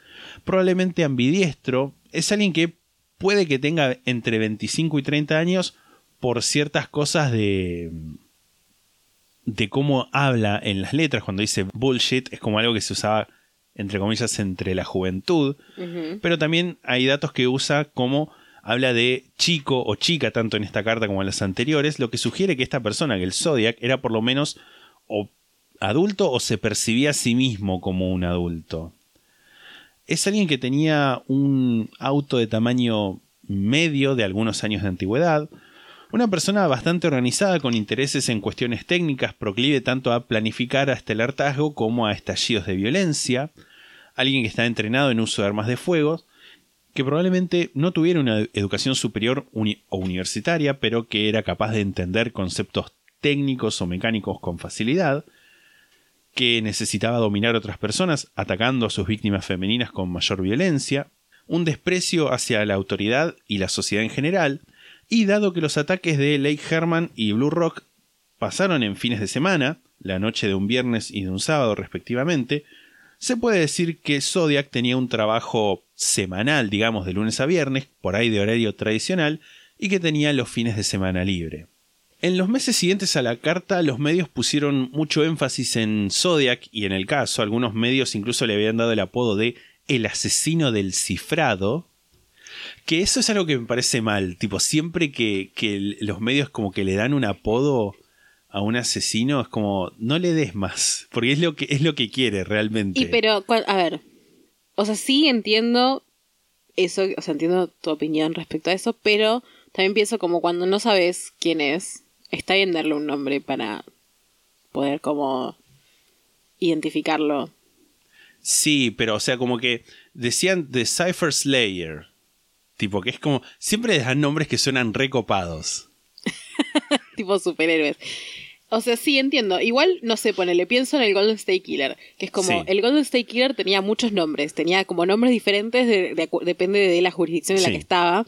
A: probablemente ambidiestro, es alguien que puede que tenga entre 25 y 30 años por ciertas cosas de de cómo habla en las letras. Cuando dice bullshit, es como algo que se usaba entre comillas entre la juventud, pero también hay datos que usa como habla de chico o chica, tanto en esta carta como en las anteriores, lo que sugiere que esta persona, que el Zodiac, era por lo menos o adulto o se percibía a sí mismo como un adulto. Es alguien que tenía un auto de tamaño medio de algunos años de antigüedad, una persona bastante organizada con intereses en cuestiones técnicas, proclive tanto a planificar hasta el hartazgo como a estallidos de violencia, alguien que está entrenado en uso de armas de fuego, que probablemente no tuviera una educación superior o universitaria, pero que era capaz de entender conceptos técnicos o mecánicos con facilidad, que necesitaba dominar a otras personas atacando a sus víctimas femeninas con mayor violencia, un desprecio hacia la autoridad y la sociedad en general, y dado que los ataques de Lake Herman y Blue Rock pasaron en fines de semana, la noche de un viernes y de un sábado respectivamente, se puede decir que Zodiac tenía un trabajo semanal, digamos, de lunes a viernes, por ahí de horario tradicional, y que tenía los fines de semana libre. En los meses siguientes a la carta, los medios pusieron mucho énfasis en Zodiac y en el caso, algunos medios incluso le habían dado el apodo de el asesino del cifrado, que eso es algo que me parece mal, tipo, siempre que, que los medios como que le dan un apodo a un asesino, es como, no le des más, porque es lo que, es lo que quiere realmente.
B: Y pero, a ver, o sea, sí entiendo eso, o sea, entiendo tu opinión respecto a eso, pero también pienso como cuando no sabes quién es, está bien darle un nombre para poder como identificarlo.
A: Sí, pero o sea, como que decían The Cypher Slayer. Tipo, que es como. Siempre les dan nombres que suenan recopados. <laughs>
B: tipo superhéroes. O sea, sí entiendo. Igual, no sé, ponele, pienso en el Golden State Killer, que es como,
A: Sí.
B: el Golden State Killer tenía muchos nombres, tenía como nombres diferentes, de, de acu- depende de la jurisdicción en la que estaba.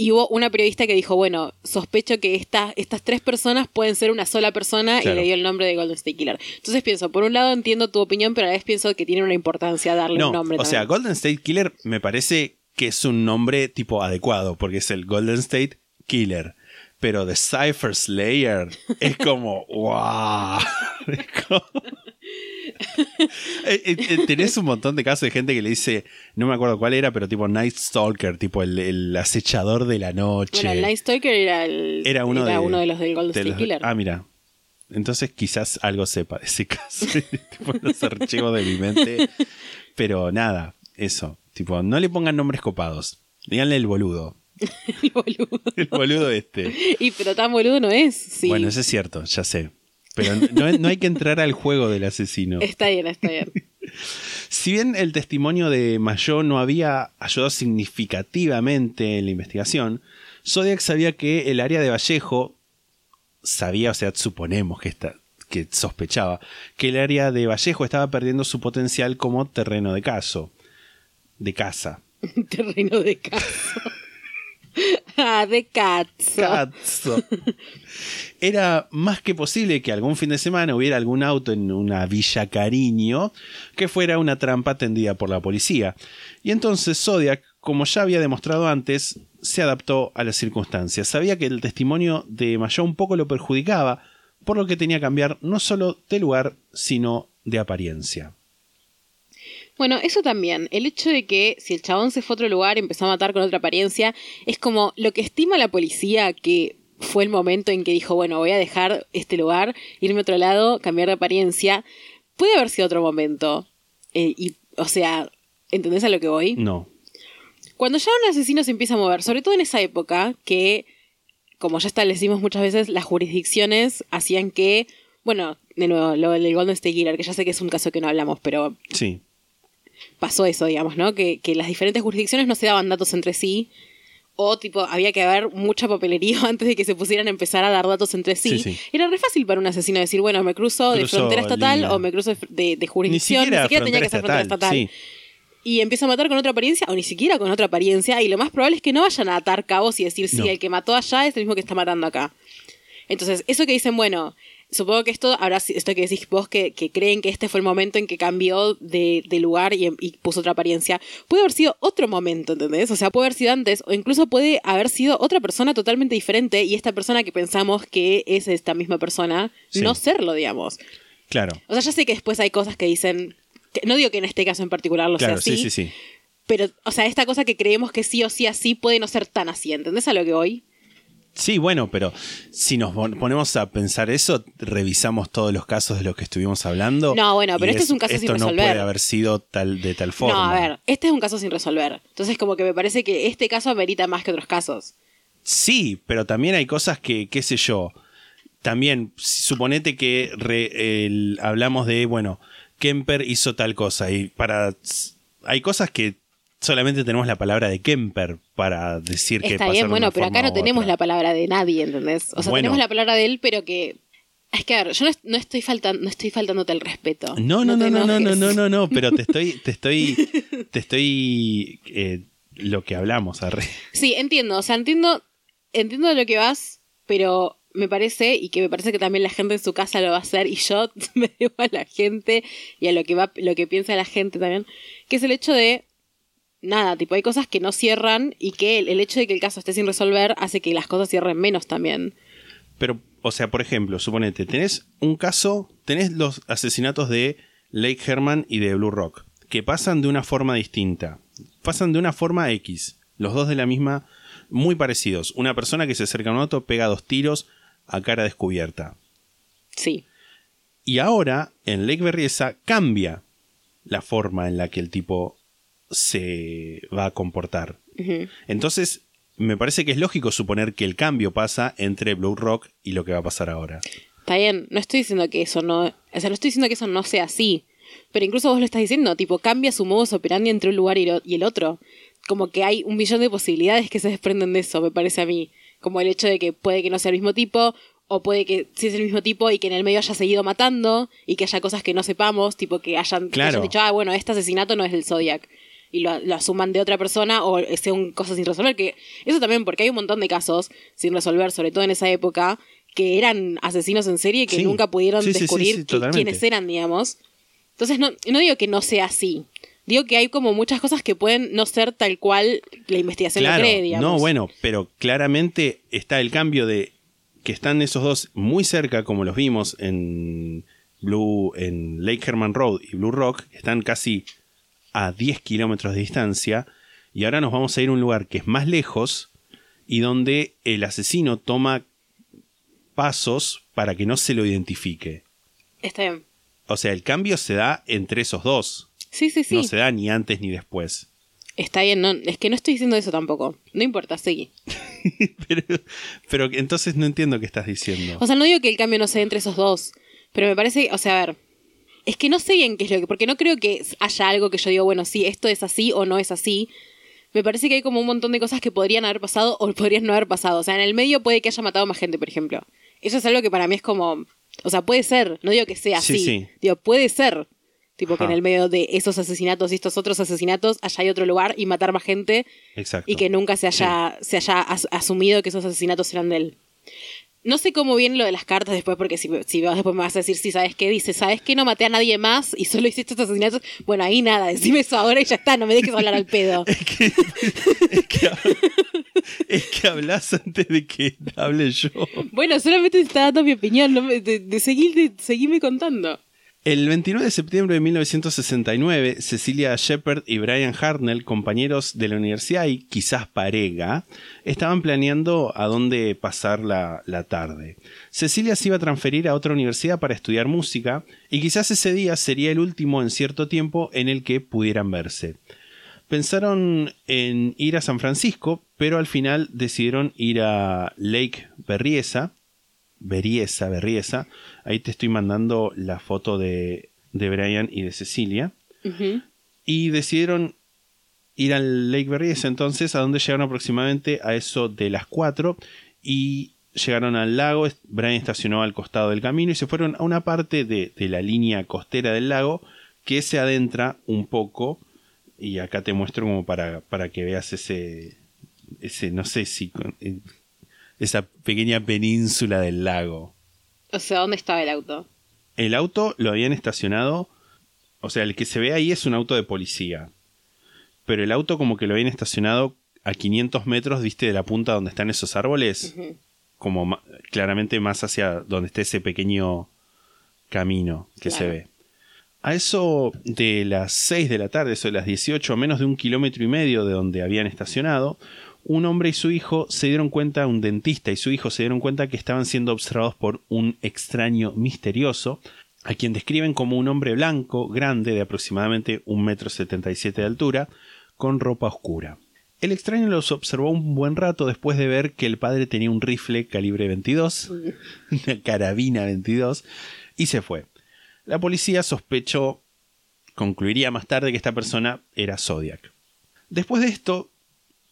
B: Y hubo una periodista que dijo, bueno, sospecho que esta- estas tres personas pueden ser una sola persona
A: Claro.
B: y le dio el nombre de Golden State Killer. Entonces pienso, por un lado entiendo tu opinión, pero a la vez pienso que tiene una importancia darle
A: No,
B: un nombre.
A: o sea. Golden State Killer me parece que es un nombre tipo adecuado, porque es el Golden State Killer. Pero The Cypher Slayer <laughs> es como, wow. <laughs> Eh, eh, eh, Tenés un montón de casos de gente que le dice, no me acuerdo cuál era, pero tipo Night Stalker, tipo el, el acechador de la noche.
B: Bueno, el Night Stalker era, el,
A: Era uno, de,
B: uno de los del Golden
A: de
B: State
A: los-
B: Killer.
A: Ah, mira. Entonces quizás algo sepa de ese caso. <laughs> tipo los archivos de mi mente. Pero nada, eso. Tipo, no le pongan nombres copados. Díganle el boludo. <laughs>
B: El boludo. <laughs>
A: El boludo este.
B: Y pero tan boludo no es, sí.
A: Bueno, eso es cierto, ya sé. Pero no, no hay que entrar al juego del asesino. <laughs>
B: Está bien, está bien.
A: Si bien el testimonio de Mayo no había ayudado significativamente en la investigación, Zodiac sabía que el área de Vallejo sabía, o sea, suponemos que, está, que sospechaba, que el área de Vallejo estaba perdiendo su potencial como terreno de caso. De caza.
B: Terreno de caso. <laughs> ah, de.
A: Cazzo. Era más que posible que algún fin de semana hubiera algún auto en una villa cariño que fuera una trampa tendida por la policía. Y entonces Zodiac, como ya había demostrado antes, se adaptó a las circunstancias. Sabía que el testimonio de Mayo un poco lo perjudicaba, por lo que tenía que cambiar no solo de lugar, sino de apariencia.
B: Bueno, eso también. El hecho de que si el chabón se fue a otro lugar y empezó a matar con otra apariencia, es como lo que estima la policía que fue el momento en que dijo, bueno, voy a dejar este lugar, irme a otro lado, cambiar de apariencia. Puede haber sido otro momento. Eh, y, o sea, ¿entendés a lo que voy?
A: No.
B: Cuando ya un asesino se empieza a mover, sobre todo en esa época, que, como ya establecimos muchas veces, las jurisdicciones hacían que, bueno, de nuevo, lo del Golden State Killer, que ya sé que es un caso que no hablamos, pero
A: Sí.
B: Pasó eso, digamos, ¿no? Que, que las diferentes jurisdicciones no se daban datos entre sí. O tipo, había que haber mucha papelería <laughs> antes de que se pusieran a empezar a dar datos entre sí.
A: Sí, sí.
B: Era re fácil para un asesino decir, bueno, me cruzo, de frontera estatal
A: línea.
B: o me cruzo de, de- de
A: Ni
B: jurisdicción.
A: siquiera,
B: tenía que ser frontera estatal.
A: Sí.
B: Y empieza a matar con otra apariencia o ni siquiera con otra apariencia. Y lo más probable es que no vayan a atar cabos y decir, sí,
A: No.
B: el que mató allá es el mismo que está matando acá. Entonces, eso que dicen, bueno, supongo que esto, ahora sí- esto que decís vos, que, que creen que este fue el momento en que cambió de, de lugar y, y puso otra apariencia, puede haber sido otro momento, ¿entendés? O sea, puede haber sido antes, o incluso puede haber sido otra persona totalmente diferente y esta persona que pensamos que es esta misma persona,
A: Sí.
B: no serlo, digamos.
A: Claro.
B: O sea, ya sé que después hay cosas que dicen, que, no digo que en este caso en particular lo
A: Claro,
B: sea
A: sí,
B: así,
A: sí, sí.
B: pero, o sea, esta cosa que creemos que sí o sí así puede no ser tan así, ¿entendés a lo que voy?
A: Sí, bueno, pero si nos pon- ponemos a pensar eso, revisamos todos los casos de los que estuvimos hablando.
B: No, bueno, pero este es un caso sin
A: esto no
B: resolver.
A: puede haber sido tal de tal forma.
B: No, a ver, este es un caso sin resolver. Entonces, como que me parece que este caso amerita más que otros casos.
A: Sí, pero también hay cosas que, qué sé yo. También, suponete que re- el- hablamos de, bueno, Kemper hizo tal cosa. Y para. Hay cosas que solamente tenemos la palabra de Kemper para decir que
B: Está bien, bueno, pero acá no tenemos
A: otra.
B: la palabra de nadie, ¿entendés? O sea,
A: Bueno.
B: tenemos la palabra de él, pero que. Es que, a ver, yo no, no estoy faltando, no estoy faltándote el respeto.
A: No, no, no, no, no, no, no, no, no, pero te estoy, <laughs> te estoy, te estoy, eh, lo que hablamos, arre.
B: Sí, entiendo, o sea, entiendo, entiendo de lo que vas, pero me parece, y que me parece que también la gente en su casa lo va a hacer, y yo <laughs> me debo a la gente y a lo que va, lo que piensa la gente también, que es el hecho de nada, tipo, hay cosas que no cierran y que el, el hecho de que el caso esté sin resolver hace que las cosas cierren menos también.
A: Pero, o sea, por ejemplo, suponete, tenés un caso, tenés los asesinatos de Lake Herman y de Blue Rock, que pasan de una forma distinta. Pasan de una forma X. Los dos de la misma, muy parecidos. Una persona que se acerca a un auto, pega dos tiros a cara descubierta.
B: Sí.
A: Y ahora, en Lake Berriesa, cambia la forma en la que el tipo se va a comportar. Entonces, me parece que es lógico suponer que el cambio pasa entre Blue Rock y lo que va a pasar ahora.
B: Está bien, no estoy diciendo que eso no, o sea, no estoy diciendo que eso no sea así, pero incluso vos lo estás diciendo, tipo, cambia su modus operandi entre un lugar y, lo- y el otro. Como que hay un millón de posibilidades que se desprenden de eso, me parece a mí. Como el hecho de que puede que no sea el mismo tipo, o puede que sí es el mismo tipo y que en el medio haya seguido matando, y que haya cosas que no sepamos, tipo que hayan, que hayan dicho, ah, bueno, este asesinato no es del Zodiac. Y lo, lo asuman de otra persona o sea un cosa sin resolver. Que eso también, porque hay un montón de casos sin resolver, sobre todo en esa época, que eran asesinos en serie que
A: Sí.
B: nunca pudieron
A: Sí,
B: descubrir
A: sí,
B: qui-
A: totalmente.
B: quiénes eran, digamos. Entonces, no, no digo que no sea así. Digo que hay como muchas cosas que pueden no ser tal cual la investigación
A: Claro,
B: lo cree, digamos.
A: no, bueno, pero claramente está el cambio de que están esos dos muy cerca, como los vimos en Blue, en Lake Herman Road y Blue Rock, están casi a 10 kilómetros de distancia, y ahora nos vamos a ir a un lugar que es más lejos y donde el asesino toma pasos para que no se lo identifique.
B: Está bien.
A: O sea, el cambio se da entre esos dos.
B: Sí, sí, sí.
A: No se da ni antes ni después.
B: Está bien, no, es que no estoy diciendo eso tampoco. No importa, seguí. <laughs>
A: pero, pero entonces no entiendo qué estás diciendo.
B: O sea, no digo que el cambio no sea entre esos dos, pero me parece, o sea, a ver, es que no sé bien qué es lo que, porque no creo que haya algo que yo digo, bueno, sí, esto es así o no es así. Me parece que hay como un montón de cosas que podrían haber pasado o podrían no haber pasado. O sea, en el medio puede que haya matado más gente, por ejemplo. Eso es algo que para mí es como, o sea, puede ser, no digo que sea
A: Sí,
B: así,
A: sí.
B: digo, puede ser. Tipo que en el medio de esos asesinatos y estos otros asesinatos haya hay otro lugar y matar más gente
A: Exacto.
B: y que nunca se haya, se haya as- asumido que esos asesinatos eran de él. No sé cómo viene lo de las cartas después, porque si, si vas después me vas a decir, sí, ¿sabes qué? Dice, ¿sabes qué? No maté a nadie más y solo hice estos asesinatos. Bueno, ahí nada, decime eso ahora y ya está, no me dejes hablar al <laughs> pedo.
A: es, que, es, que, es que hablas antes de que hable yo.
B: Bueno, solamente te está dando mi opinión, no me- de, de seguir, de seguirme contando.
A: El 29 de septiembre de 1969, Cecilia Shepard y Brian Hartnell, compañeros de la universidad y quizás pareja, estaban planeando a dónde pasar la, la tarde. Cecilia se iba a transferir a otra universidad para estudiar música y quizás ese día sería el último en cierto tiempo en el que pudieran verse. Pensaron en ir a San Francisco, pero al final decidieron ir a Lake Berryessa, Berryessa, Berryessa. Ahí te estoy mandando la foto de, de Brian y de Cecilia. Y decidieron ir al Lake Berryessa entonces, a donde llegaron aproximadamente a eso de las 4 y llegaron al lago, Brian estacionó al costado del camino y se fueron a una parte de, de la línea costera del lago que se adentra un poco. Y acá te muestro como para, para que veas ese, ese, no sé si, eh, esa pequeña península del lago.
B: O sea, ¿dónde estaba el auto?
A: El auto lo habían estacionado, o sea, el que se ve ahí es un auto de policía. Pero el auto como que lo habían estacionado a 500 metros, viste, de la punta donde están esos árboles. Como claramente más hacia donde está ese pequeño camino que se ve. A eso de las 6 de la tarde, eso de las 18, a menos de un kilómetro y medio de donde habían estacionado, un hombre y su hijo se dieron cuenta, un dentista y su hijo se dieron cuenta que estaban siendo observados por un extraño misterioso, a quien describen como un hombre blanco, grande, de aproximadamente 1,77 m de altura, con ropa oscura. El extraño los observó un buen rato después de ver que el padre tenía un rifle calibre 22, <laughs> una carabina 22, y se fue. La policía sospechó, concluiría más tarde que esta persona era Zodiac. Después de esto,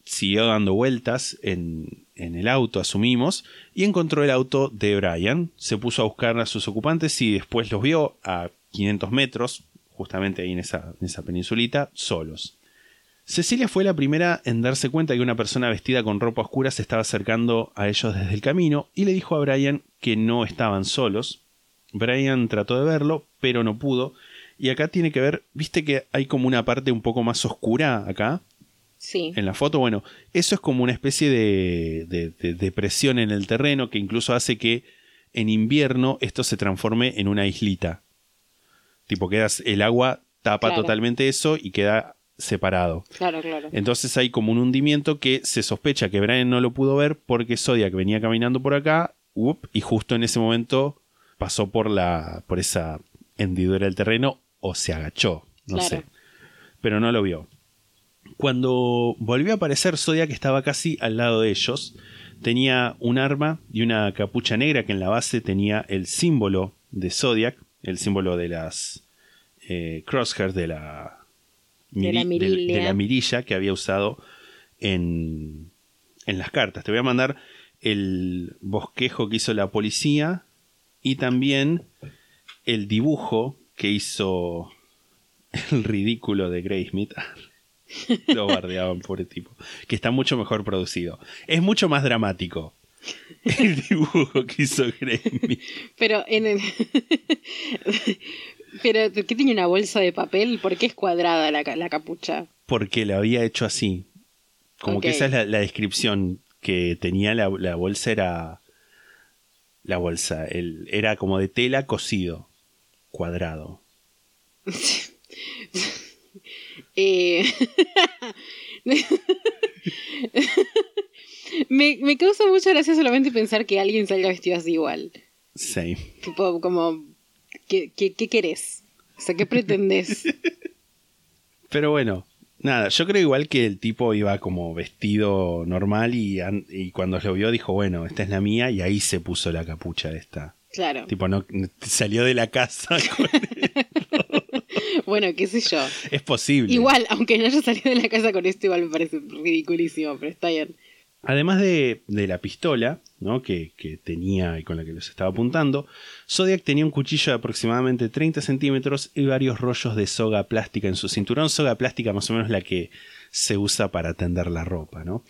A: siguió dando vueltas en, en el auto, asumimos, y encontró el auto de Brian. Se puso a buscar a sus ocupantes y después los vio a 500 metros, justamente ahí en esa, en esa peninsulita, solos. Cecilia fue la primera en darse cuenta que una persona vestida con ropa oscura se estaba acercando a ellos desde el camino y le dijo a Brian que no estaban solos. Brian trató de verlo, pero no pudo. Y acá tiene que ver, viste que hay como una parte un poco más oscura acá
B: Sí.
A: en la foto. Bueno, eso es como una especie de, de, de depresión en el terreno que incluso hace que en invierno esto se transforme en una islita. Tipo, quedas, el agua tapa
B: Claro.
A: totalmente eso y queda separado.
B: Claro, claro.
A: Entonces hay como un hundimiento que se sospecha que Brian no lo pudo ver porque Zodiac venía caminando por acá up, y justo en ese momento pasó por la por esa hendidura del terreno o se agachó, no
B: Claro.
A: sé. Pero no lo vio. Cuando volvió a aparecer Zodiac estaba casi al lado de ellos. Tenía un arma y una capucha negra que en la base tenía el símbolo de Zodiac, el símbolo de las eh, crosshairs de la,
B: De la
A: miri-
B: mirilla.
A: de la mirilla que había usado en, en las cartas. Te voy a mandar el bosquejo que hizo la policía y también el dibujo que hizo el ridículo de Graysmith. <laughs> <laughs> Lo bardeaban, pobre tipo. Que está mucho mejor producido. Es mucho más dramático. <laughs> El dibujo que hizo Graysmith.
B: Pero en el... <laughs> Pero, ¿por qué tiene una bolsa de papel? ¿Por qué es cuadrada la, la capucha?
A: Porque lo había hecho así. Como que esa es la, la descripción que tenía la, la bolsa era. La bolsa. El, era como de tela cosido. Cuadrado.
B: Eh, <laughs> me, me causa mucha gracia solamente pensar que alguien salga vestido así igual.
A: Sí.
B: Tipo, como, ¿qué, qué, qué querés? O sea, ¿qué pretendés? <laughs>
A: Pero bueno, nada, yo creo igual que el tipo iba como vestido normal y, y cuando lo vio dijo, bueno, esta es la mía y ahí se puso la capucha esta.
B: Claro.
A: Tipo, no salió de la casa. <laughs> con- <laughs>
B: Bueno, qué sé yo.
A: es posible.
B: Igual, aunque no haya salido de la casa con esto, igual me parece ridiculísimo, pero está bien.
A: Además de, de la pistola ¿no? que, que tenía y con la que los estaba apuntando, Zodiac tenía un cuchillo de aproximadamente 30 centímetros y varios rollos de soga plástica en su cinturón. Soga plástica más o menos la que se usa para tender la ropa. ¿no?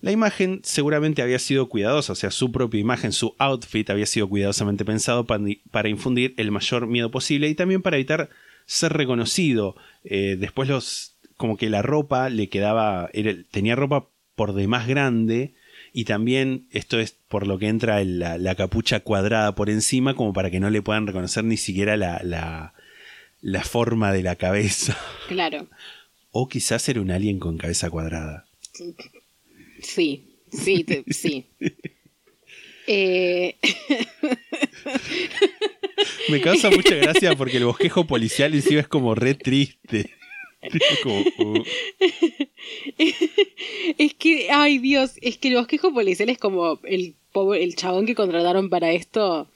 A: La imagen seguramente había sido cuidadosa, o sea, su propia imagen, su outfit había sido cuidadosamente pensado para, para infundir el mayor miedo posible y también para evitar ser reconocido. Eh, después los, como que la ropa le quedaba, era- tenía ropa por demás grande Y también esto es por lo que entra la, la capucha cuadrada por encima, como para que no le puedan reconocer ni siquiera la, la, la forma de la cabeza. <laughs>
B: Claro.
A: O quizás era un alien con cabeza cuadrada.
B: Sí, sí, sí. <laughs> Eh, <laughs>
A: Me causa mucha gracia porque el bosquejo policial encima es como re triste. Como, uh, <laughs>
B: es que, ay Dios, es que el bosquejo policial es como el, pobre- el chabón que contrataron para esto.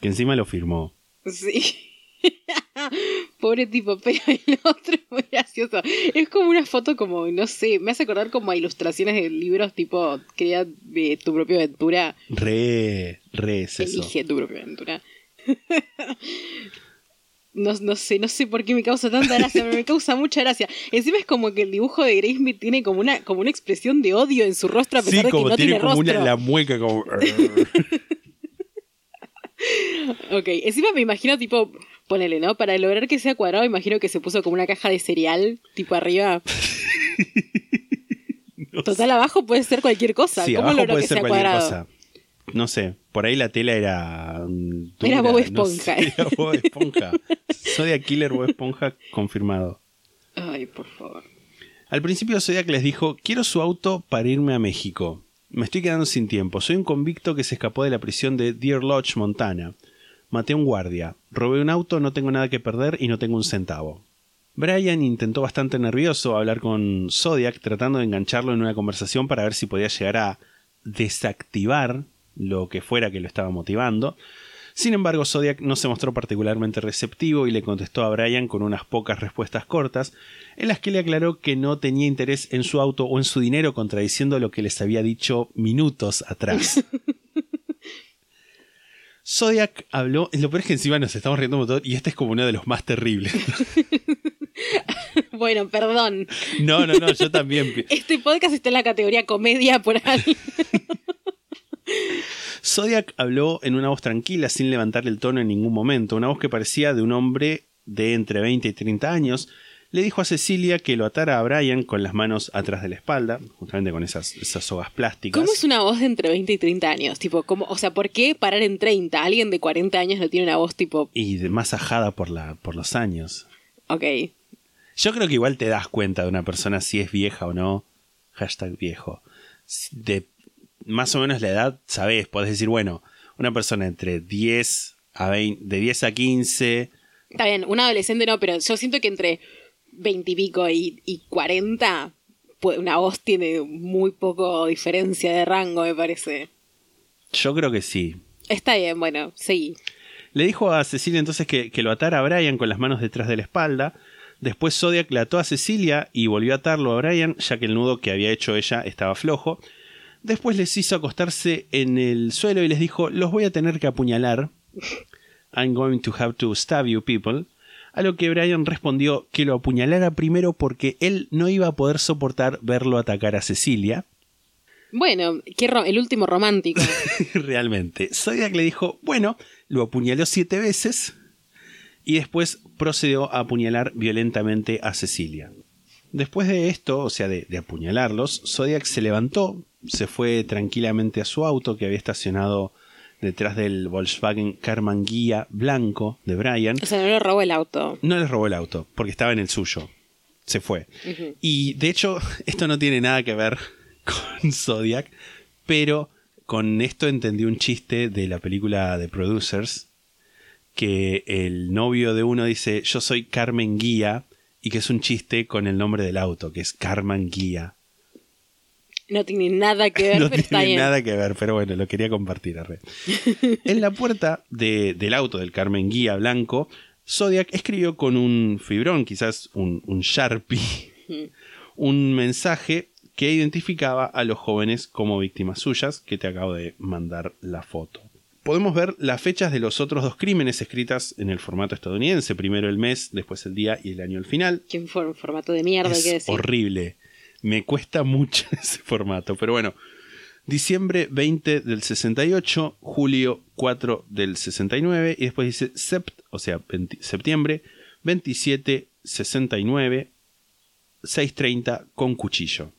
A: que encima lo firmó.
B: Sí. <laughs> Pobre tipo, pero el otro es muy gracioso. Es como una foto como, no sé, me hace acordar como a ilustraciones de libros tipo, crea de tu propia aventura,
A: Re, re es eso.
B: elige tu propia aventura. <laughs> No, no sé, no sé por qué me causa tanta gracia, pero me causa mucha gracia. Encima es como que el dibujo de Grace Smith tiene como una, como una expresión de odio en su rostro a pesar
A: Sí,
B: de que no
A: tiene
B: tiene,
A: como
B: rostro.
A: una, la mueca como... <laughs>
B: Ok, encima me imagino tipo, ponele, ¿no? Para lograr que sea cuadrado, imagino que se puso como una caja de cereal, tipo arriba. <laughs> Total, abajo puede ser cualquier cosa.
A: Sí,
B: ¿Cómo
A: abajo puede
B: que
A: ser
B: sea
A: cualquier
B: cuadrado?
A: cosa. No sé, por ahí la tela era... mm, dura,
B: Era Bob
A: no
B: Esponja.
A: sé, era Bob Esponja. Zodiac Killer Bob Esponja confirmado.
B: Ay, por favor.
A: Al principio Zodiac les dijo, quiero su auto para irme a México. Me estoy quedando sin tiempo. Soy un convicto que se escapó de la prisión de Deer Lodge, Montana. Maté a un guardia. Robé un auto, no tengo nada que perder y no tengo un centavo. Brian intentó bastante nervioso hablar con Zodiac tratando de engancharlo en una conversación para ver si podía llegar a desactivar lo que fuera que lo estaba motivando. Sin embargo, Zodiac no se mostró particularmente receptivo y le contestó a Brian con unas pocas respuestas cortas, en las que le aclaró que no tenía interés en su auto o en su dinero, contradiciendo lo que les había dicho minutos atrás. <laughs> Zodiac habló, lo peor es que encima nos estamos riendo un montón y este es como uno de los más terribles. <laughs>
B: Bueno, perdón.
A: No, no, no, yo también.
B: Este podcast está en la categoría comedia por ahí. <laughs>
A: Zodiac habló en una voz tranquila, sin levantar el tono en ningún momento, una voz que parecía de un hombre de entre 20 y 30 años. Le dijo a Cecilia que lo atara a Brian con las manos atrás de la espalda, justamente con esas, esas sogas plásticas.
B: ¿Cómo es una voz de entre 20 y 30 años? Tipo, ¿cómo, o sea, ¿por qué parar en 30? Alguien de 40 años no tiene una voz tipo,
A: Y más ajada por, la, por los años.
B: ok,
A: Yo creo que igual te das cuenta de una persona si es vieja o no. Hashtag viejo. De más o menos la edad, sabes, podés decir, bueno, una persona entre 10 a 20, de 10 a 15,
B: Está bien, un adolescente no, pero yo siento que entre 20 y pico y, y 40, pues, una voz tiene muy poco diferencia de rango, me parece.
A: yo creo que sí.
B: Está bien, bueno, seguí.
A: Le dijo a Cecilia entonces que, que lo atara a Brian con las manos detrás de la espalda. Después Zodiac le ató a Cecilia y volvió a atarlo a Brian, ya que el nudo que había hecho ella estaba flojo. Después les hizo acostarse en el suelo y les dijo: Los voy a tener que apuñalar. I'm going to have to stab you people. A lo que Brian respondió que lo apuñalara primero porque él no iba a poder soportar verlo atacar a Cecilia.
B: Bueno, qué el último romántico. <laughs>
A: Realmente. Zodiac le dijo, bueno, lo apuñaló siete veces y después procedió a apuñalar violentamente a Cecilia. Después de esto, o sea, de, de apuñalarlos, Zodiac se levantó, se fue tranquilamente a su auto que había estacionado detrás del Volkswagen Karmann Guía blanco de Brian.
B: O sea, no le robó el auto.
A: No les robó el auto, porque estaba en el suyo. Se fue. Y de hecho, <laughs> esto no tiene nada que ver <laughs> con Zodiac, pero con esto entendí un chiste de la película de Producers, que el novio de uno dice, yo soy Carmen Guía, y que es un chiste con el nombre del auto, que es Carmen Guía.
B: No tiene nada que <laughs> ver,
A: no
B: pero está
A: tiene nada que ver, pero bueno, lo quería compartir. arre. <laughs> en la puerta de- del auto del Carmen Guía blanco, Zodiac escribió con un fibrón, quizás un, un Sharpie, un mensaje que identificaba a los jóvenes como víctimas suyas, que te acabo de mandar la foto. Podemos ver las fechas de los otros dos crímenes escritas en el formato estadounidense, primero el mes, después el día y el año al final.
B: Que un formato de mierda, hay que
A: Es
B: decir.
A: horrible. Me cuesta mucho <laughs> ese formato. Pero bueno, diciembre 20 del 68, julio 4 del 69 y después dice sept, o sea, 20 septiembre 27, 69, 6.30 con cuchillo.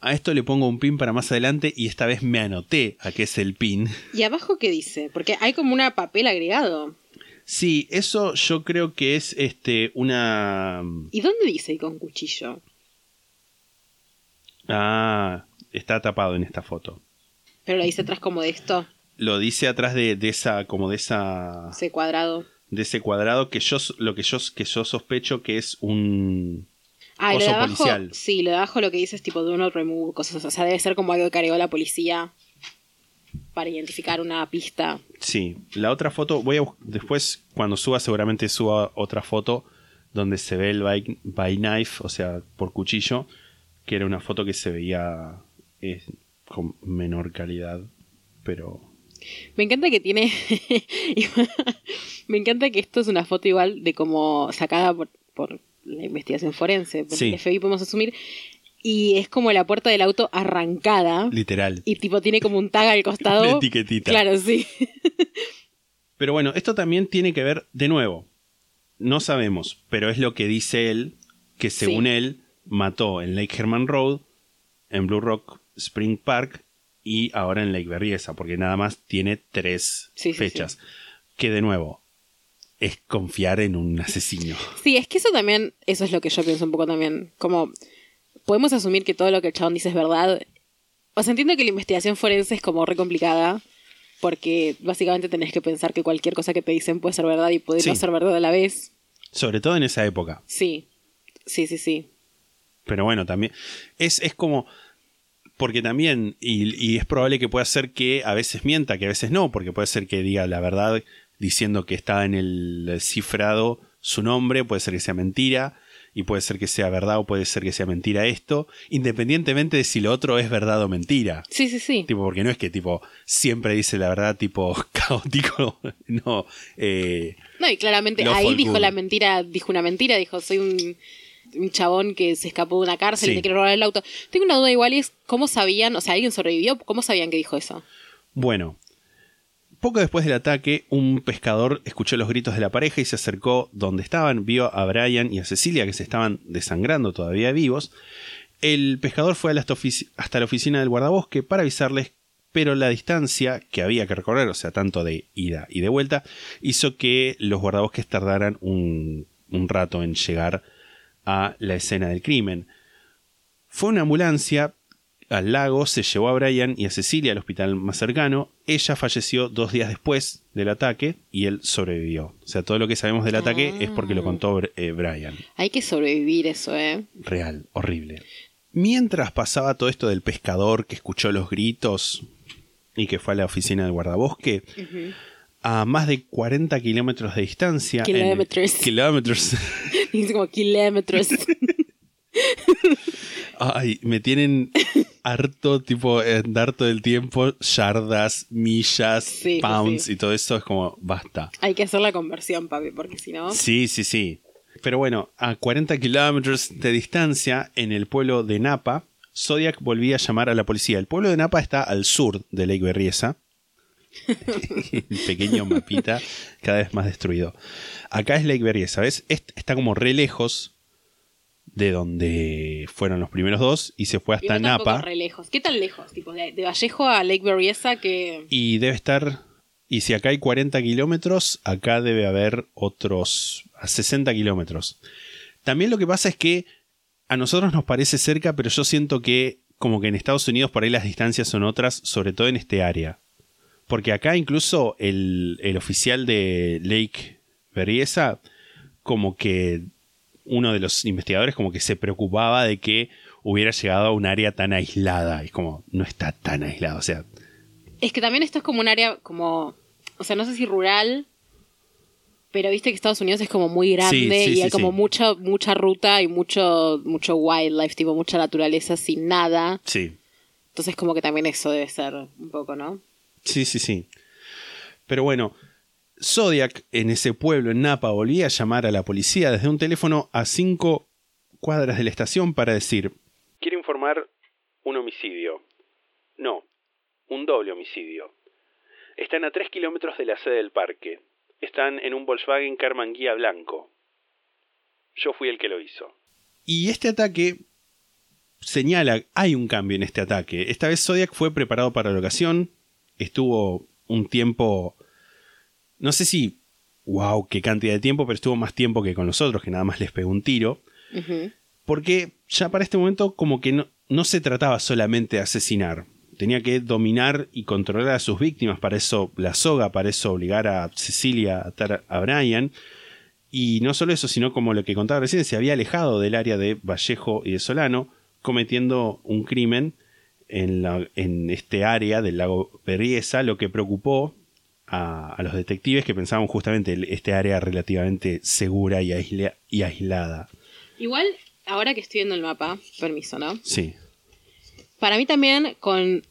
A: A esto le pongo un pin para más adelante y esta vez me anoté a qué es el pin. <laughs>
B: ¿Y abajo qué dice? Porque hay como una papel agregado.
A: Sí, eso yo creo que es este una
B: ¿Y dónde dice y con cuchillo?
A: Ah, está tapado en esta foto.
B: Pero lo dice atrás como de esto,
A: Lo dice atrás de, de esa como de esa
B: ese cuadrado.
A: de ese cuadrado que yo lo que yo que yo sospecho que es un
B: Ah, lo de abajo,
A: policial.
B: sí, lo de abajo lo que dice es tipo do not remove, cosas. O sea, debe ser como algo que cargó la policía para identificar una pista.
A: Sí, la otra foto, voy a después cuando suba seguramente suba otra foto donde se ve el by, by knife, o sea, por cuchillo, que era una foto que se veía eh, con menor calidad, pero
B: Me encanta que tiene. <laughs> Me encanta que esto es una foto igual de como sacada por, por la investigación forense, por
A: Sí.
B: el FBI podemos asumir. Y es como la puerta del auto arrancada.
A: literal.
B: Y tipo tiene como un tag al <laughs> costado.
A: Una etiquetita.
B: Claro, sí. <laughs>
A: Pero bueno, esto también tiene que ver, de nuevo, no sabemos, pero es lo que dice él, que según
B: Sí.
A: él mató en Lake Herman Road, en Blue Rock Spring Park y ahora en Lake Berryessa, porque nada más tiene tres
B: Sí, sí,
A: fechas. Que de nuevo, es confiar en un asesino. <laughs>
B: Sí, es que eso también, eso es lo que yo pienso un poco también. Como, podemos asumir que todo lo que el chabón dice es verdad. O sea, entiendo que la investigación forense es como re complicada, porque básicamente tenés que pensar que cualquier cosa que te dicen puede ser verdad y puede no ser verdad a la vez.
A: Sobre todo en esa época.
B: Sí, sí, sí, sí.
A: Pero bueno, también es, es como... Porque también, y, y es probable que pueda ser que a veces mienta, que a veces no, porque puede ser que diga la verdad diciendo que está en el cifrado su nombre, puede ser que sea mentira, y puede ser que sea verdad o puede ser que sea mentira esto, independientemente de si lo otro es verdad o mentira.
B: Sí, sí, sí.
A: Tipo, porque no es que tipo siempre dice la verdad tipo <laughs> caótico, no. eh,
B: No, y claramente ahí dijo la mentira, dijo una mentira, dijo, soy un, un chabón que se escapó de una cárcel
A: Sí.
B: y te quiere robar el auto. Tengo una duda igual y es, ¿cómo sabían, o sea, alguien sobrevivió? ¿Cómo sabían que dijo eso?
A: Bueno, poco después del ataque, un pescador escuchó los gritos de la pareja y se acercó donde estaban, vio a Brian y a Cecilia que se estaban desangrando todavía vivos. El pescador fue hasta la oficina del guardabosque para avisarles, pero la distancia que había que recorrer, o sea, tanto de ida y de vuelta, hizo que los guardabosques tardaran un, un rato en llegar a la escena del crimen. Fue una ambulancia al lago, se llevó a Brian y a Cecilia al hospital más cercano. Ella falleció dos días después del ataque y él sobrevivió. O sea, todo lo que sabemos del ataque es porque lo contó eh, Brian.
B: Hay que sobrevivir eso, ¿eh?
A: Real, horrible. Mientras pasaba todo esto del pescador que escuchó los gritos y que fue a la oficina del guardabosque, a más de 40 kilómetros de distancia. en-
B: Kilómetros.
A: kilómetros. <laughs>
B: Dice como kilómetros. <laughs>
A: Ay, me tienen harto, tipo, en dar todo el tiempo yardas, millas,
B: Sí,
A: pounds
B: sí.
A: y todo eso. Es como, basta.
B: Hay que hacer la conversión, papi, porque si no...
A: Sí, sí, sí. Pero bueno, a 40 kilómetros de distancia, en el pueblo de Napa, Zodiac volvía a llamar a la policía. El pueblo de Napa está al sur de Lake Berryessa. <laughs> el pequeño mapita, cada vez más destruido. Acá es Lake Berryessa, ¿ves? Est- Está como re lejos de donde fueron los primeros dos y se fue
B: Y
A: hasta
B: no
A: Napa.
B: re lejos. ¿Qué tan lejos? Tipo, de, de Vallejo a Lake Berryessa que...
A: Y debe estar. Y si acá hay 40 kilómetros, acá debe haber otros a 60 kilómetros. También lo que pasa es que a nosotros nos parece cerca, pero yo siento que como que en Estados Unidos por ahí las distancias son otras, sobre todo en este área. Porque acá incluso el, el oficial de Lake Berryessa, como que uno de los investigadores como que se preocupaba de que hubiera llegado a un área tan aislada. Y como, no está tan aislado. O sea,
B: Es que también esto es como un área como... O sea, no sé si rural, pero viste que Estados Unidos es como muy grande
A: Sí, sí,
B: y
A: sí,
B: hay como mucha mucha ruta y mucho mucho wildlife, tipo mucha naturaleza sin nada.
A: sí.
B: Entonces como que también eso debe ser un poco, ¿no?
A: Sí, sí, sí. Pero bueno, Zodiac en ese pueblo, en Napa, volvía a llamar a la policía desde un teléfono a cinco cuadras de la estación para decir... Quiero informar un homicidio. No, un doble homicidio. Están a tres kilómetros de la sede del parque. Están en un Volkswagen Karmann Guía blanco. Yo fui el que lo hizo. Y este ataque señala, hay un cambio en este ataque. Esta vez Zodiac fue preparado para la ocasión, estuvo un tiempo, no sé si, wow, qué cantidad de tiempo, pero estuvo más tiempo que con los otros, que nada más les pegó un tiro. Porque ya para este momento como que no, no se trataba solamente de asesinar. Tenía que dominar y controlar a sus víctimas, para eso la soga, para eso obligar a Cecilia a atar a Brian. Y no solo eso, sino como lo que contaba recién, se había alejado del área de Vallejo y de Solano, cometiendo un crimen en, la- en este área del lago Berriesa, lo que preocupó a, a los detectives que pensaban justamente este área relativamente segura y, aislada.
B: Igual, ahora que estoy viendo el mapa, permiso, ¿no?
A: Sí,
B: Para mí también con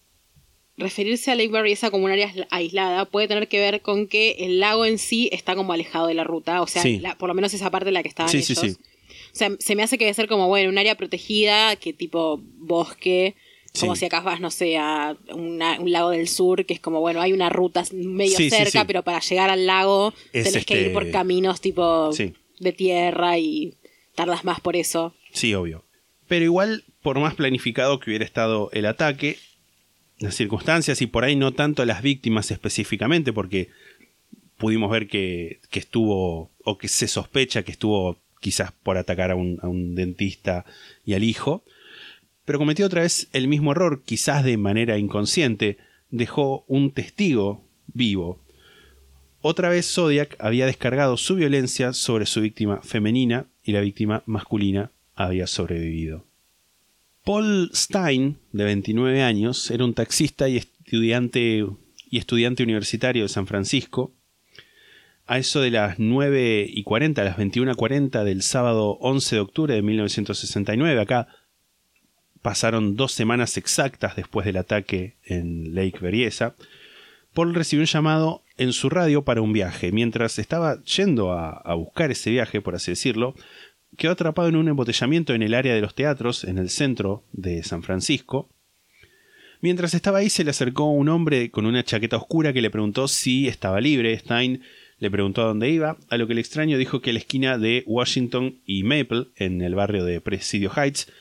B: referirse a Lake Berryessa como un área aisla- aislada puede tener que ver con que el lago en sí está como alejado de la ruta, o sea,
A: Sí.
B: la- por lo menos esa parte en la que estaban
A: Sí, sí,
B: ellos.
A: sí.
B: O sea, se me hace que debe ser como, bueno, un área protegida, que tipo bosque, como
A: Sí.
B: si acá vas, no sé, a una- un lago del sur, que es como, bueno, hay una ruta medio
A: Sí,
B: cerca,
A: sí.
B: pero para llegar al lago
A: Es
B: tenés que
A: este-
B: ir por caminos tipo
A: Sí.
B: de tierra y tardas más por eso.
A: sí, obvio. Pero igual, por más planificado que hubiera estado el ataque, las circunstancias y por ahí no tanto las víctimas específicamente, porque pudimos ver que, que estuvo, o que se sospecha que estuvo quizás por atacar a un, a un dentista y al hijo, pero cometió otra vez el mismo error, quizás de manera inconsciente, dejó un testigo vivo. Otra vez Zodiac había descargado su violencia sobre su víctima femenina y la víctima masculina había sobrevivido. Paul Stein, de 29 años, era un taxista y estudiante, y estudiante universitario de San Francisco. A eso de las 9 y 40, a las 21 y 40 del sábado 11 de octubre de 1969, acá pasaron dos semanas exactas después del ataque en Lake Berryessa, Paul recibió un llamado en su radio para un viaje. Mientras estaba yendo a, a buscar ese viaje, por así decirlo, quedó atrapado en un embotellamiento en el área de los teatros, en el centro de San Francisco. Mientras estaba ahí se le acercó un hombre con una chaqueta oscura que le preguntó si estaba libre. Stein le preguntó a dónde iba, a lo que el extraño dijo que a la esquina de Washington y Maple, en el barrio de Presidio Heights,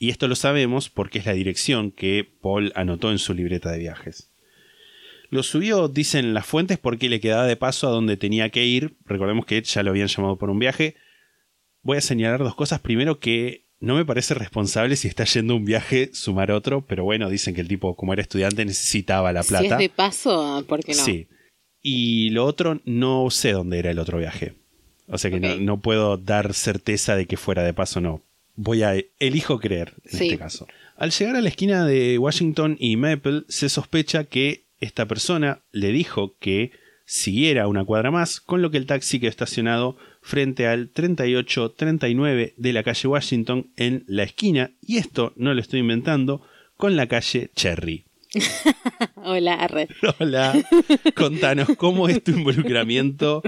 A: y esto lo sabemos porque es la dirección que Paul anotó en su libreta de viajes. Lo subió, dicen las fuentes, porque le quedaba de paso a donde tenía que ir. Recordemos que ya lo habían llamado por un viaje. Voy a señalar dos cosas. Primero que no me parece responsable si está yendo un viaje sumar otro, pero bueno, dicen que el tipo, como era estudiante, necesitaba la plata.
B: Si es de paso, ¿por qué no?
A: Sí. Y lo otro, no sé dónde era el otro viaje. O sea que no, no puedo dar certeza de que fuera de paso o no. Voy a. Elijo creer en
B: Sí.
A: este caso. Al llegar a la esquina de Washington y Maple, se sospecha que esta persona le dijo que siguiera una cuadra más, con lo que el taxi quedó estacionado frente al 3839 de la calle Washington en la esquina, y esto no lo estoy inventando, con la calle Cherry. <laughs>
B: Hola, arre.
A: Hola, contanos cómo es tu involucramiento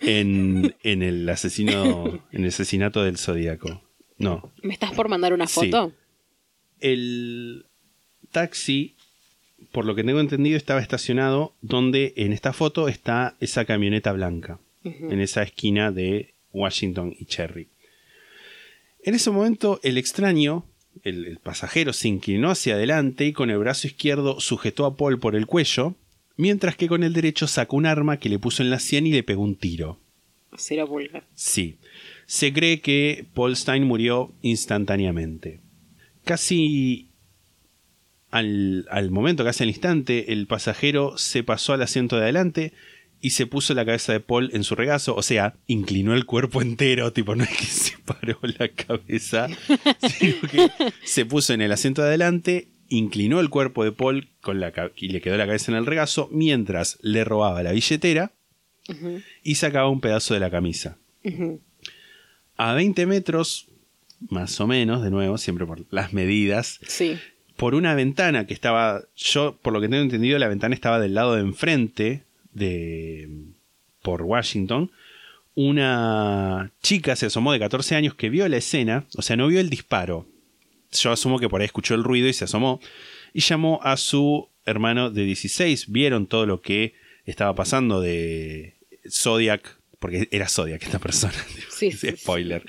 A: en, en el asesino, en el asesinato del Zodíaco. No,
B: ¿Me estás por mandar una
A: Sí.
B: foto?
A: el taxi, por lo que tengo entendido, estaba estacionado donde en esta foto está esa camioneta blanca, en esa esquina de Washington y Cherry. En ese momento, el extraño, el, el pasajero, se inclinó hacia adelante y con el brazo izquierdo sujetó a Paul por el cuello, mientras que con el derecho sacó un arma que le puso en la sien y le pegó un tiro.
B: Cero pulgar.
A: Sí. Se cree que Paul Stein murió instantáneamente. Casi al, al momento, casi al instante, el pasajero se pasó al asiento de adelante y se puso la cabeza de Paul en su regazo, o sea, inclinó el cuerpo entero, tipo, no es que se <laughs> paró la cabeza, sino que se puso en el asiento de adelante, inclinó el cuerpo de Paul con la, y le quedó la cabeza en el regazo, mientras le robaba la billetera y sacaba un pedazo de la camisa. A 20 metros, más o menos, de nuevo, siempre por las medidas,
B: Sí.
A: por una ventana que estaba, yo por lo que tengo entendido, la ventana estaba del lado de enfrente de por Washington. Una chica se asomó de 14 años que vio la escena, o sea, no vio el disparo. Yo asumo que por ahí escuchó el ruido y se asomó y llamó a su hermano de 16. Vieron todo lo que estaba pasando de Zodiac, porque era Zodiac esta persona. <laughs>
B: Sí, sí, sí.
A: Spoiler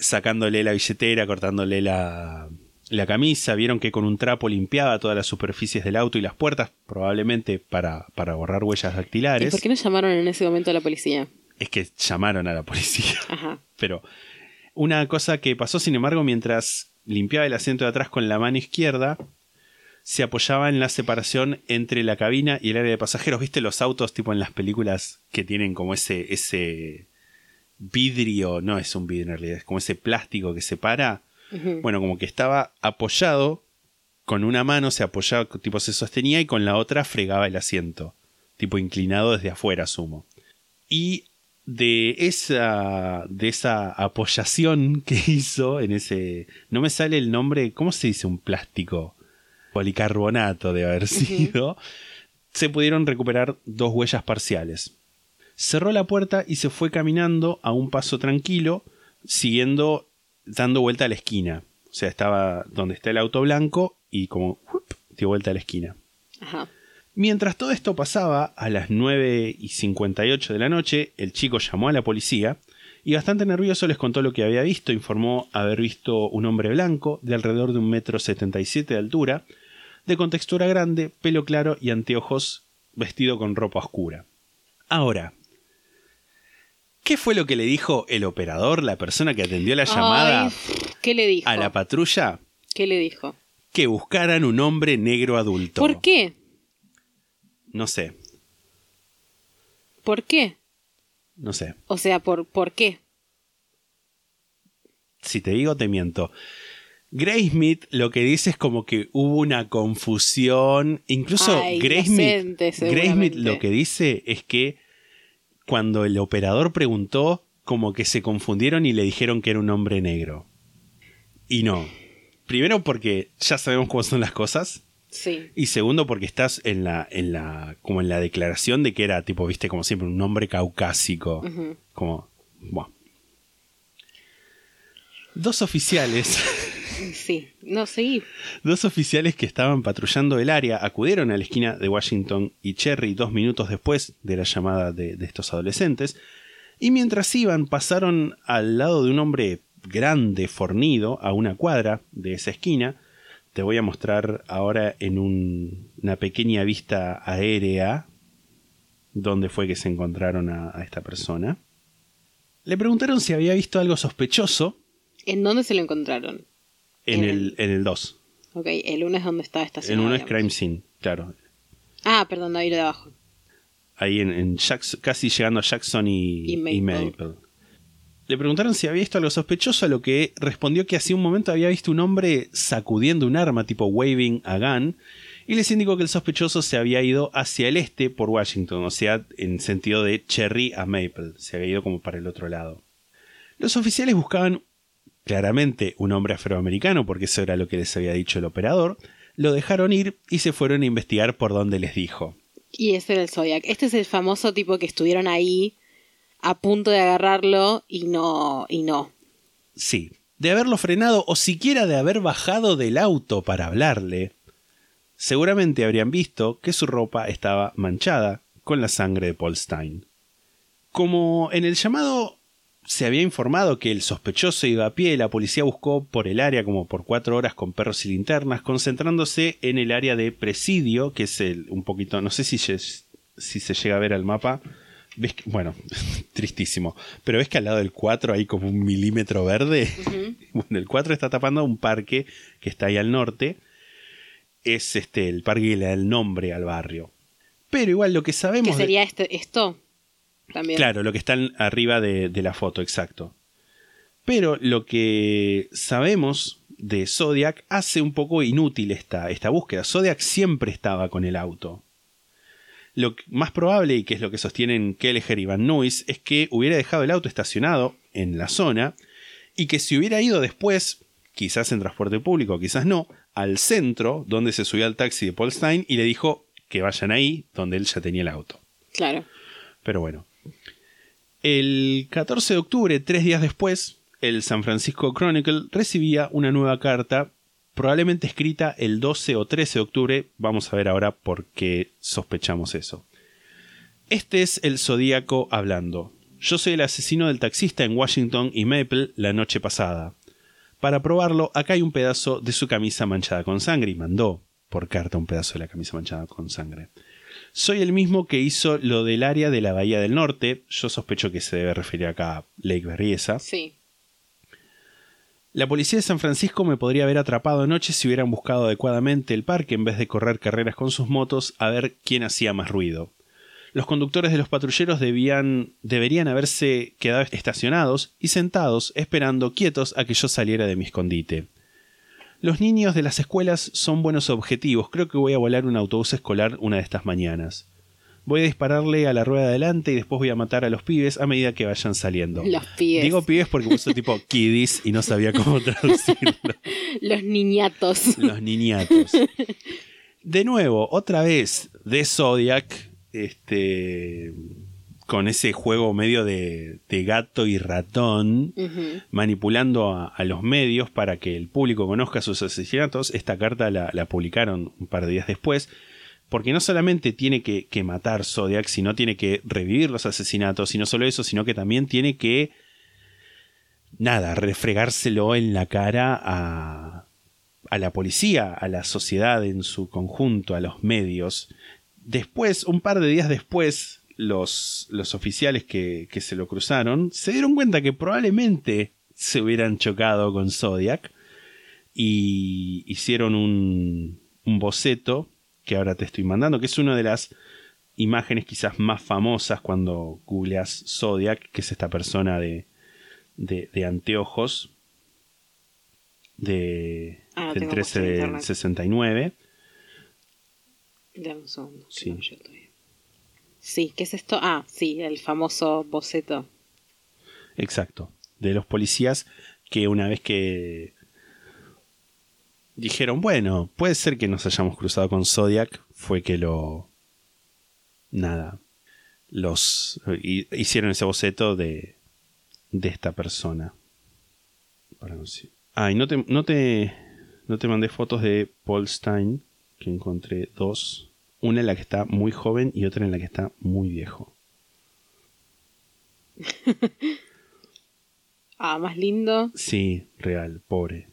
A: sacándole la billetera, cortándole la, la camisa, vieron que con un trapo limpiaba todas las superficies del auto y las puertas, probablemente para, para borrar huellas
B: ¿Y
A: dactilares.
B: por qué no llamaron en ese momento a la policía?
A: Es que llamaron a la policía. <laughs>
B: Ajá.
A: Pero una cosa que pasó, sin embargo, mientras limpiaba el asiento de atrás con la mano izquierda, se apoyaba en la separación entre la cabina y el área de pasajeros. ¿Viste los autos tipo en las películas que tienen como ese, ese vidrio? No es un vidrio en realidad, es como ese plástico que separa. Bueno, como que estaba apoyado con una mano, se apoyaba, tipo se sostenía y con la otra fregaba el asiento. Tipo inclinado desde afuera, asumo. Y de esa, de esa apoyación que hizo en ese... No me sale el nombre, ¿cómo se dice un plástico? Policarbonato de haber sido. Se pudieron recuperar dos huellas parciales. Cerró la puerta y se fue caminando a un paso tranquilo, siguiendo, dando vuelta a la esquina. O sea, estaba donde está el auto blanco y como ¡up! dio vuelta a la esquina.
B: Ajá.
A: Mientras todo esto pasaba, a las 9 y 58 de la noche, el chico llamó a la policía y bastante nervioso les contó lo que había visto. Informó haber visto un hombre blanco de alrededor de un metro 77 de altura, de contextura grande, pelo claro y anteojos, vestido con ropa oscura. Ahora, ¿qué fue lo que le dijo el operador, la persona que atendió la llamada
B: Ay, ¿Qué le dijo?
A: a la patrulla?
B: ¿Qué le dijo?
A: Que buscaran un hombre negro adulto.
B: ¿Por qué?
A: No sé,
B: ¿Por qué?
A: No sé.
B: O sea, ¿por, ¿por qué?
A: si te digo, te miento. Graysmith lo que dice es como que hubo una confusión. Incluso
B: Ay, seguramente.
A: lo que dice es que cuando el operador preguntó, como que se confundieron y le dijeron que era un hombre negro. Y no. Primero porque ya sabemos cómo son las cosas.
B: Sí.
A: Y segundo porque estás en la, en la, como en la declaración de que era tipo, viste, como siempre, un hombre caucásico. Como, bueno. Dos oficiales,
B: Sí. No, sí.
A: dos oficiales que estaban patrullando el área acudieron a la esquina de Washington y Cherry dos minutos después de la llamada de, de estos adolescentes. Y mientras iban, pasaron al lado de un hombre grande, fornido, a una cuadra de esa esquina. Te voy a mostrar ahora en un- una pequeña vista aérea dónde fue que se encontraron a, a esta persona. Le preguntaron si había visto algo sospechoso
B: ¿En dónde se lo encontraron?
A: en
B: En
A: el, en el 2.
B: Ok, el lunes donde estaba
A: En
B: estacionado.
A: uno es
B: digamos.
A: Crime Scene, claro.
B: Ah, perdón, David de abajo.
A: Ahí en, en Jackson- casi llegando a Jackson y,
B: Y Maple.
A: y Maple. Le preguntaron si había visto algo sospechoso, a lo que respondió que hacía un momento había visto un hombre sacudiendo un arma tipo waving a gun, y les indicó que el sospechoso se había ido hacia el este por Washington, o sea, en sentido de Cherry a Maple, se había ido como para el otro lado. Los oficiales buscaban claramente un hombre afroamericano, porque eso era lo que les había dicho el operador, lo dejaron ir y se fueron a investigar por donde les dijo.
B: Y ese era el Zodiac. Este es el famoso tipo que estuvieron ahí a punto de agarrarlo y no, y no.
A: Sí, de haberlo frenado o siquiera de haber bajado del auto para hablarle, seguramente habrían visto que su ropa estaba manchada con la sangre de Paul Stein. Como en el llamado se había informado que el sospechoso iba a pie, la policía buscó por el área como por cuatro horas con perros y linternas, concentrándose en el área de presidio, que es el, un poquito, no sé si, si se llega a ver al mapa, ves que- bueno, <laughs> tristísimo, pero ves que al lado del 4 hay como un milímetro verde. <laughs> Bueno, el 4 está tapando un parque que está ahí al norte, es este el parque que le da el nombre al barrio. Pero igual lo que sabemos...
B: ¿Qué
A: de-
B: sería este, esto? También.
A: Claro, lo que está arriba de, de la foto, exacto. Pero lo que sabemos de Zodiac hace un poco inútil esta, esta búsqueda. Zodiac siempre estaba con el auto. Lo más probable, y que es lo que sostienen Kelleher y Van Nuys, es que hubiera dejado el auto estacionado en la zona y que si hubiera ido después, quizás en transporte público, quizás no, al centro donde se subió al taxi de Paul Stein y le dijo que vayan ahí donde él ya tenía el auto.
B: Claro.
A: Pero bueno. El 14 de octubre, tres días después, el San Francisco Chronicle recibía una nueva carta, probablemente escrita el 12 o 13 de octubre. Vamos a ver ahora por qué sospechamos eso. Este es el Zodíaco hablando. Yo soy el asesino del taxista en Washington y Maple la noche pasada. Para probarlo, acá hay un pedazo de su camisa manchada con sangre y mandó por carta un pedazo de la camisa manchada con sangre. Soy el mismo que hizo lo del área de la Bahía del Norte. Yo sospecho que se debe referir acá a Lake Berryessa.
B: Sí.
A: La policía de San Francisco me podría haber atrapado anoche si hubieran buscado adecuadamente el parque en vez de correr carreras con sus motos a ver quién hacía más ruido. Los conductores de los patrulleros debían, deberían haberse quedado estacionados y sentados esperando quietos a que yo saliera de mi escondite. Los niños de las escuelas son buenos objetivos. Creo que voy a volar un autobús escolar una de estas mañanas. Voy a dispararle a la rueda de adelante y después voy a matar a los pibes a medida que vayan saliendo.
B: Los pibes.
A: Digo pibes porque puso tipo kiddies y no sabía cómo <laughs> traducirlo.
B: Los niñatos.
A: Los niñatos. De nuevo, otra vez de Zodiac, este, con ese juego medio de, de gato y ratón, manipulando a, a los medios para que el público conozca sus asesinatos. Esta carta la, la publicaron un par de días después. Porque no solamente tiene que, que matar Zodiac, sino tiene que revivir los asesinatos, y no solo eso, sino que también tiene que. Nada, refregárselo en la cara a, a la policía, a la sociedad en su conjunto, a los medios. Después, un par de días después, los, los oficiales que, que se lo cruzaron se dieron cuenta que probablemente se hubieran chocado con Zodiac y hicieron un, un boceto que ahora te estoy mandando, que es una de las imágenes quizás más famosas cuando googleas Zodiac, que es esta persona de, de, de anteojos de,
B: Ah,
A: del
B: tengo
A: 13
B: puesto en
A: del
B: internet.
A: 69.
B: Dame un segundo.
A: Sí.
B: no. Sí, ¿qué es esto? Ah, sí, el famoso boceto.
A: Exacto. De los policías que una vez que dijeron, bueno, puede ser que nos hayamos cruzado con Zodiac, fue que lo... Nada. Los... hi- Hicieron ese boceto de, de esta persona. Ah, y no te, no te, no te mandé fotos de Paul Stein, que encontré dos. Una en la que está muy joven y otra en la que está muy viejo. <laughs>
B: Ah, más lindo.
A: Sí, real, pobre.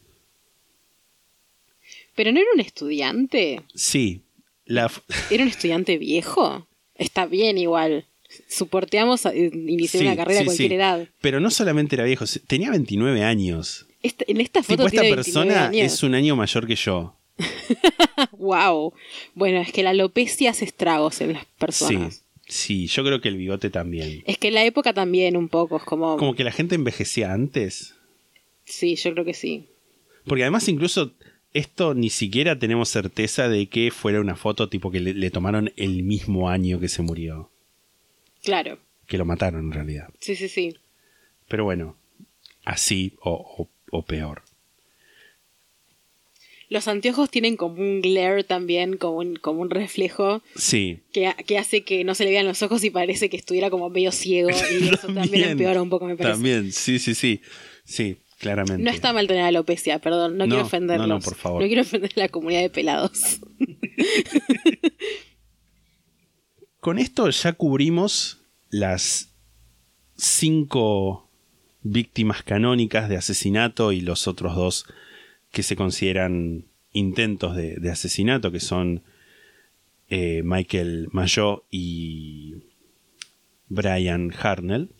B: Pero no era un estudiante.
A: Sí, la, <laughs>
B: ¿Era un estudiante viejo? Está bien igual. Soporteamos a- eh, iniciar
A: sí,
B: una carrera
A: sí,
B: a cualquier
A: sí.
B: edad.
A: Pero no solamente era viejo, tenía 29 años.
B: Esta- en esta foto
A: Tipo, esta
B: tiene 29
A: persona
B: años.
A: es un año mayor que yo. <laughs>
B: Wow. Bueno, es que la alopecia hace estragos en las personas.
A: sí, yo creo que el bigote también.
B: Es que en la época también un poco, es como...
A: Como que la gente envejecía antes.
B: Sí, yo creo que sí.
A: Porque además incluso esto ni siquiera tenemos certeza de que fuera una foto tipo que le, le tomaron el mismo año que se murió.
B: Claro.
A: Que lo mataron en realidad.
B: Sí, sí, sí.
A: Pero bueno, así o, o- o peor.
B: Los anteojos tienen como un glare también, como un, como un reflejo
A: Sí,
B: que, que hace que no se le vean los ojos y parece que estuviera como medio ciego. Y <laughs> eso también, empeora un poco, me parece.
A: También, sí, sí, sí. Sí, claramente.
B: No está mal tener alopecia, perdón, no,
A: No,
B: quiero ofenderlos.
A: no, no, por favor.
B: No quiero ofender a la comunidad de pelados. <laughs>
A: Con esto ya cubrimos las cinco víctimas canónicas de asesinato y los otros dos que se consideran intentos de, de asesinato, que son eh, Michael Mayo y Brian Harnell.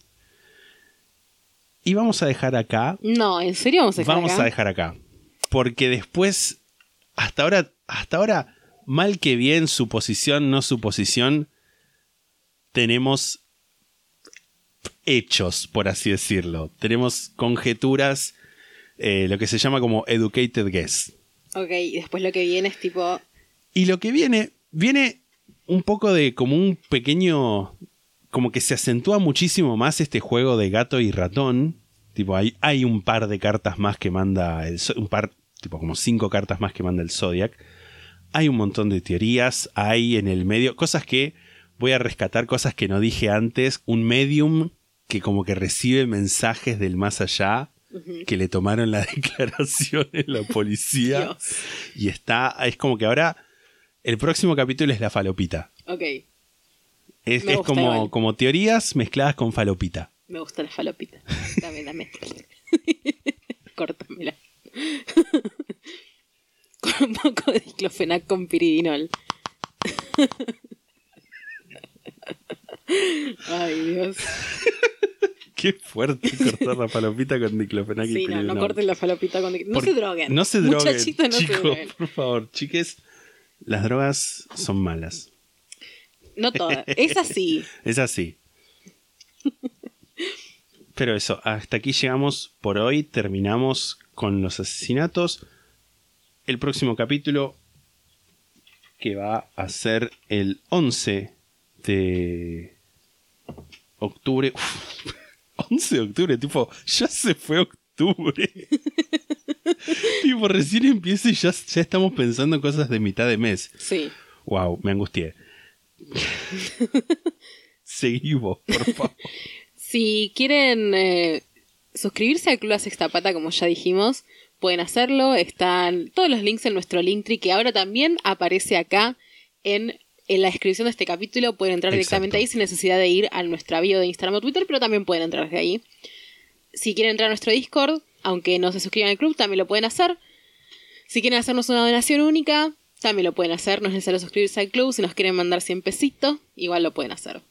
A: Y vamos a dejar acá
B: No, ¿en serio vamos a dejar
A: Vamos
B: acá?
A: a dejar acá. Porque después, hasta ahora, hasta ahora, mal que bien, suposición, no suposición, tenemos hechos, por así decirlo. Tenemos conjeturas, eh, lo que se llama como educated guess.
B: Ok, y después lo que viene es tipo...
A: Y lo que viene, viene un poco de como un pequeño. Como que se acentúa muchísimo más este juego de gato y ratón. Tipo, hay, hay un par de cartas más que manda el. Un par, tipo, como cinco cartas más que manda el Zodiac. Hay un montón de teorías. Hay en el medio. Cosas que. Voy a rescatar cosas que no dije antes. Un medium que como que recibe mensajes del más allá. Que le tomaron la <laughs> declaración en la policía.
B: Dios.
A: Y está, es como que ahora el próximo capítulo es la falopita.
B: Ok,
A: es, es como, como teorías mezcladas con falopita.
B: Me gusta la falopita. Dame, dame. <laughs> Córtamela. <laughs> con un poco de diclofenac con piridinol. <laughs> Ay, Dios.
A: Qué fuerte cortar la falopita con diclofenac y
B: piridinol. No, no corten la falopita con diclofenac. No se droguen.
A: No se droguen.
B: No
A: chicos, se
B: droguen.
A: Por favor, chiques, las drogas son malas.
B: No todas. Es así. <laughs>
A: Es así. Pero eso, hasta aquí llegamos por hoy. Terminamos con los asesinatos. El próximo capítulo, que va a ser el 11 de octubre. Uf, <laughs> 11 de octubre, tipo, ya se fue octubre. <laughs> tipo, recién empieza y ya, ya estamos pensando en cosas de mitad de mes.
B: Sí.
A: Wow, me angustié. <laughs> Seguimos, por favor.
B: Si quieren eh, suscribirse al Club La Sexta Pata, como ya dijimos, pueden hacerlo. Están todos los links en nuestro Linktree, que ahora también aparece acá en, en la descripción de este capítulo. Pueden entrar directamente ahí sin necesidad de ir a nuestra bio de Instagram o Twitter, pero también pueden entrar desde ahí. Si quieren entrar a nuestro Discord, aunque no se suscriban al club, también lo pueden hacer. Si quieren hacernos una donación única, también lo pueden hacer. No es necesario suscribirse al club. Si nos quieren mandar 100 pesitos, igual lo pueden hacer.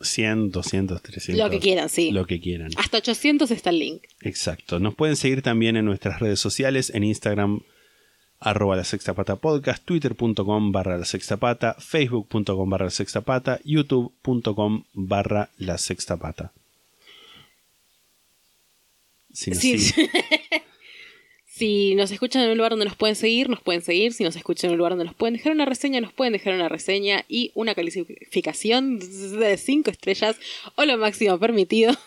A: 100, 200, 300.
B: Lo que quieran, sí.
A: Lo que quieran.
B: Hasta 800 está el link.
A: Exacto. Nos pueden seguir también en nuestras redes sociales, en Instagram, arroba la sexta pata podcast, twitter.com barra la sexta pata, facebook.com barra la sexta pata, youtube.com barra la sexta pata. Si
B: Sí, <laughs> Si nos escuchan en un lugar donde nos pueden seguir, nos pueden seguir. Si nos escuchan en un lugar donde nos pueden dejar una reseña, nos pueden dejar una reseña y una calificación de 5 estrellas o lo máximo permitido. <laughs>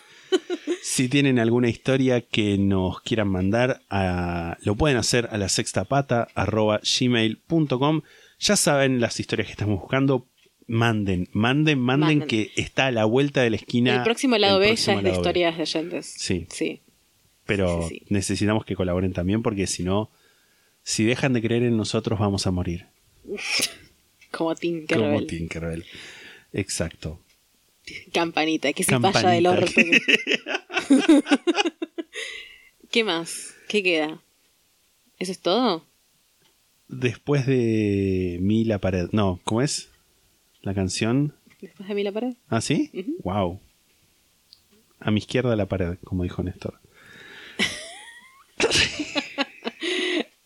A: Si tienen alguna historia que nos quieran mandar, a- lo pueden hacer a la sextapata arroba gmail.com. Ya saben las historias que estamos buscando. Manden, manden, manden,
B: Manden.
A: que está a la vuelta de la esquina.
B: el próximo lado
A: el
B: B
A: próximo
B: ya es de historias de oyentes.
A: Sí.
B: Sí.
A: Pero
B: Sí, sí, sí.
A: necesitamos que colaboren también porque si no, si dejan de creer en nosotros, vamos a morir. <laughs>
B: Como Tinkerbell.
A: Como Tinkerbell. Exacto.
B: Campanita, que se
A: Campanita.
B: vaya del orto. <laughs> <laughs> ¿Qué más? ¿Qué queda? ¿Eso es todo?
A: Después de mí la pared. No, ¿cómo es? La canción.
B: Después de mí la pared.
A: ¿Ah, sí? Wow. A mi izquierda la pared, como dijo Néstor. <laughs>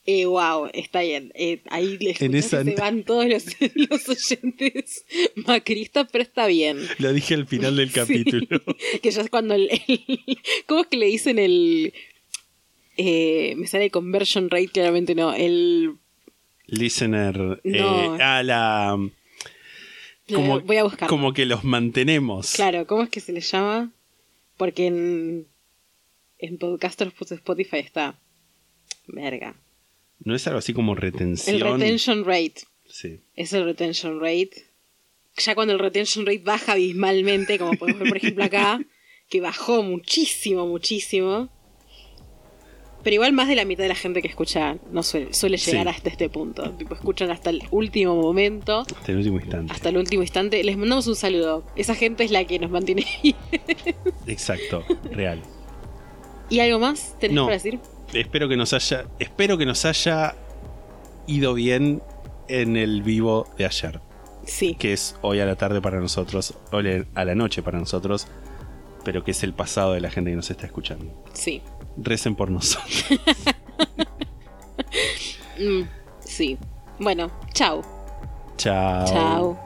B: Eh, wow, está bien. Eh, ahí le
A: En esa-
B: que se van todos los, <laughs> los oyentes macristas, pero está bien.
A: Lo dije al final del <laughs>
B: Sí.
A: capítulo.
B: que ya es cuando el, el- ¿Cómo es que le dicen el... eh, me sale conversion rate, claramente no. El...
A: Listener. eh,
B: No.
A: a la. Como,
B: voy a buscar.
A: como que los mantenemos.
B: Claro, ¿cómo es que se le llama? Porque en... En Podcasters pues, Spotify está... Verga.
A: No es algo así como retención.
B: El retention rate.
A: Sí.
B: es el retention rate. Ya cuando el retention rate baja abismalmente, como podemos ver por ejemplo acá, <laughs> que bajó muchísimo, muchísimo. Pero igual más de la mitad de la gente que escucha no suele, suele llegar
A: Sí.
B: hasta este punto. Tipo, escuchan hasta el último momento,
A: Hasta el último instante.
B: hasta el último instante. Les mandamos un saludo. Esa gente es la que nos mantiene <laughs> ahí.
A: Exacto, real.
B: ¿Y algo más tenés
A: No.
B: para decir?
A: Espero que nos haya. Espero que nos haya ido bien en el vivo de ayer.
B: Sí.
A: Que es hoy a la tarde para nosotros. Hoy a la noche para nosotros. Pero que es el pasado de la gente que nos está escuchando.
B: Sí.
A: Recen por nosotros. <laughs>
B: Mm, sí. Bueno, chao.
A: Chao.
B: Chao.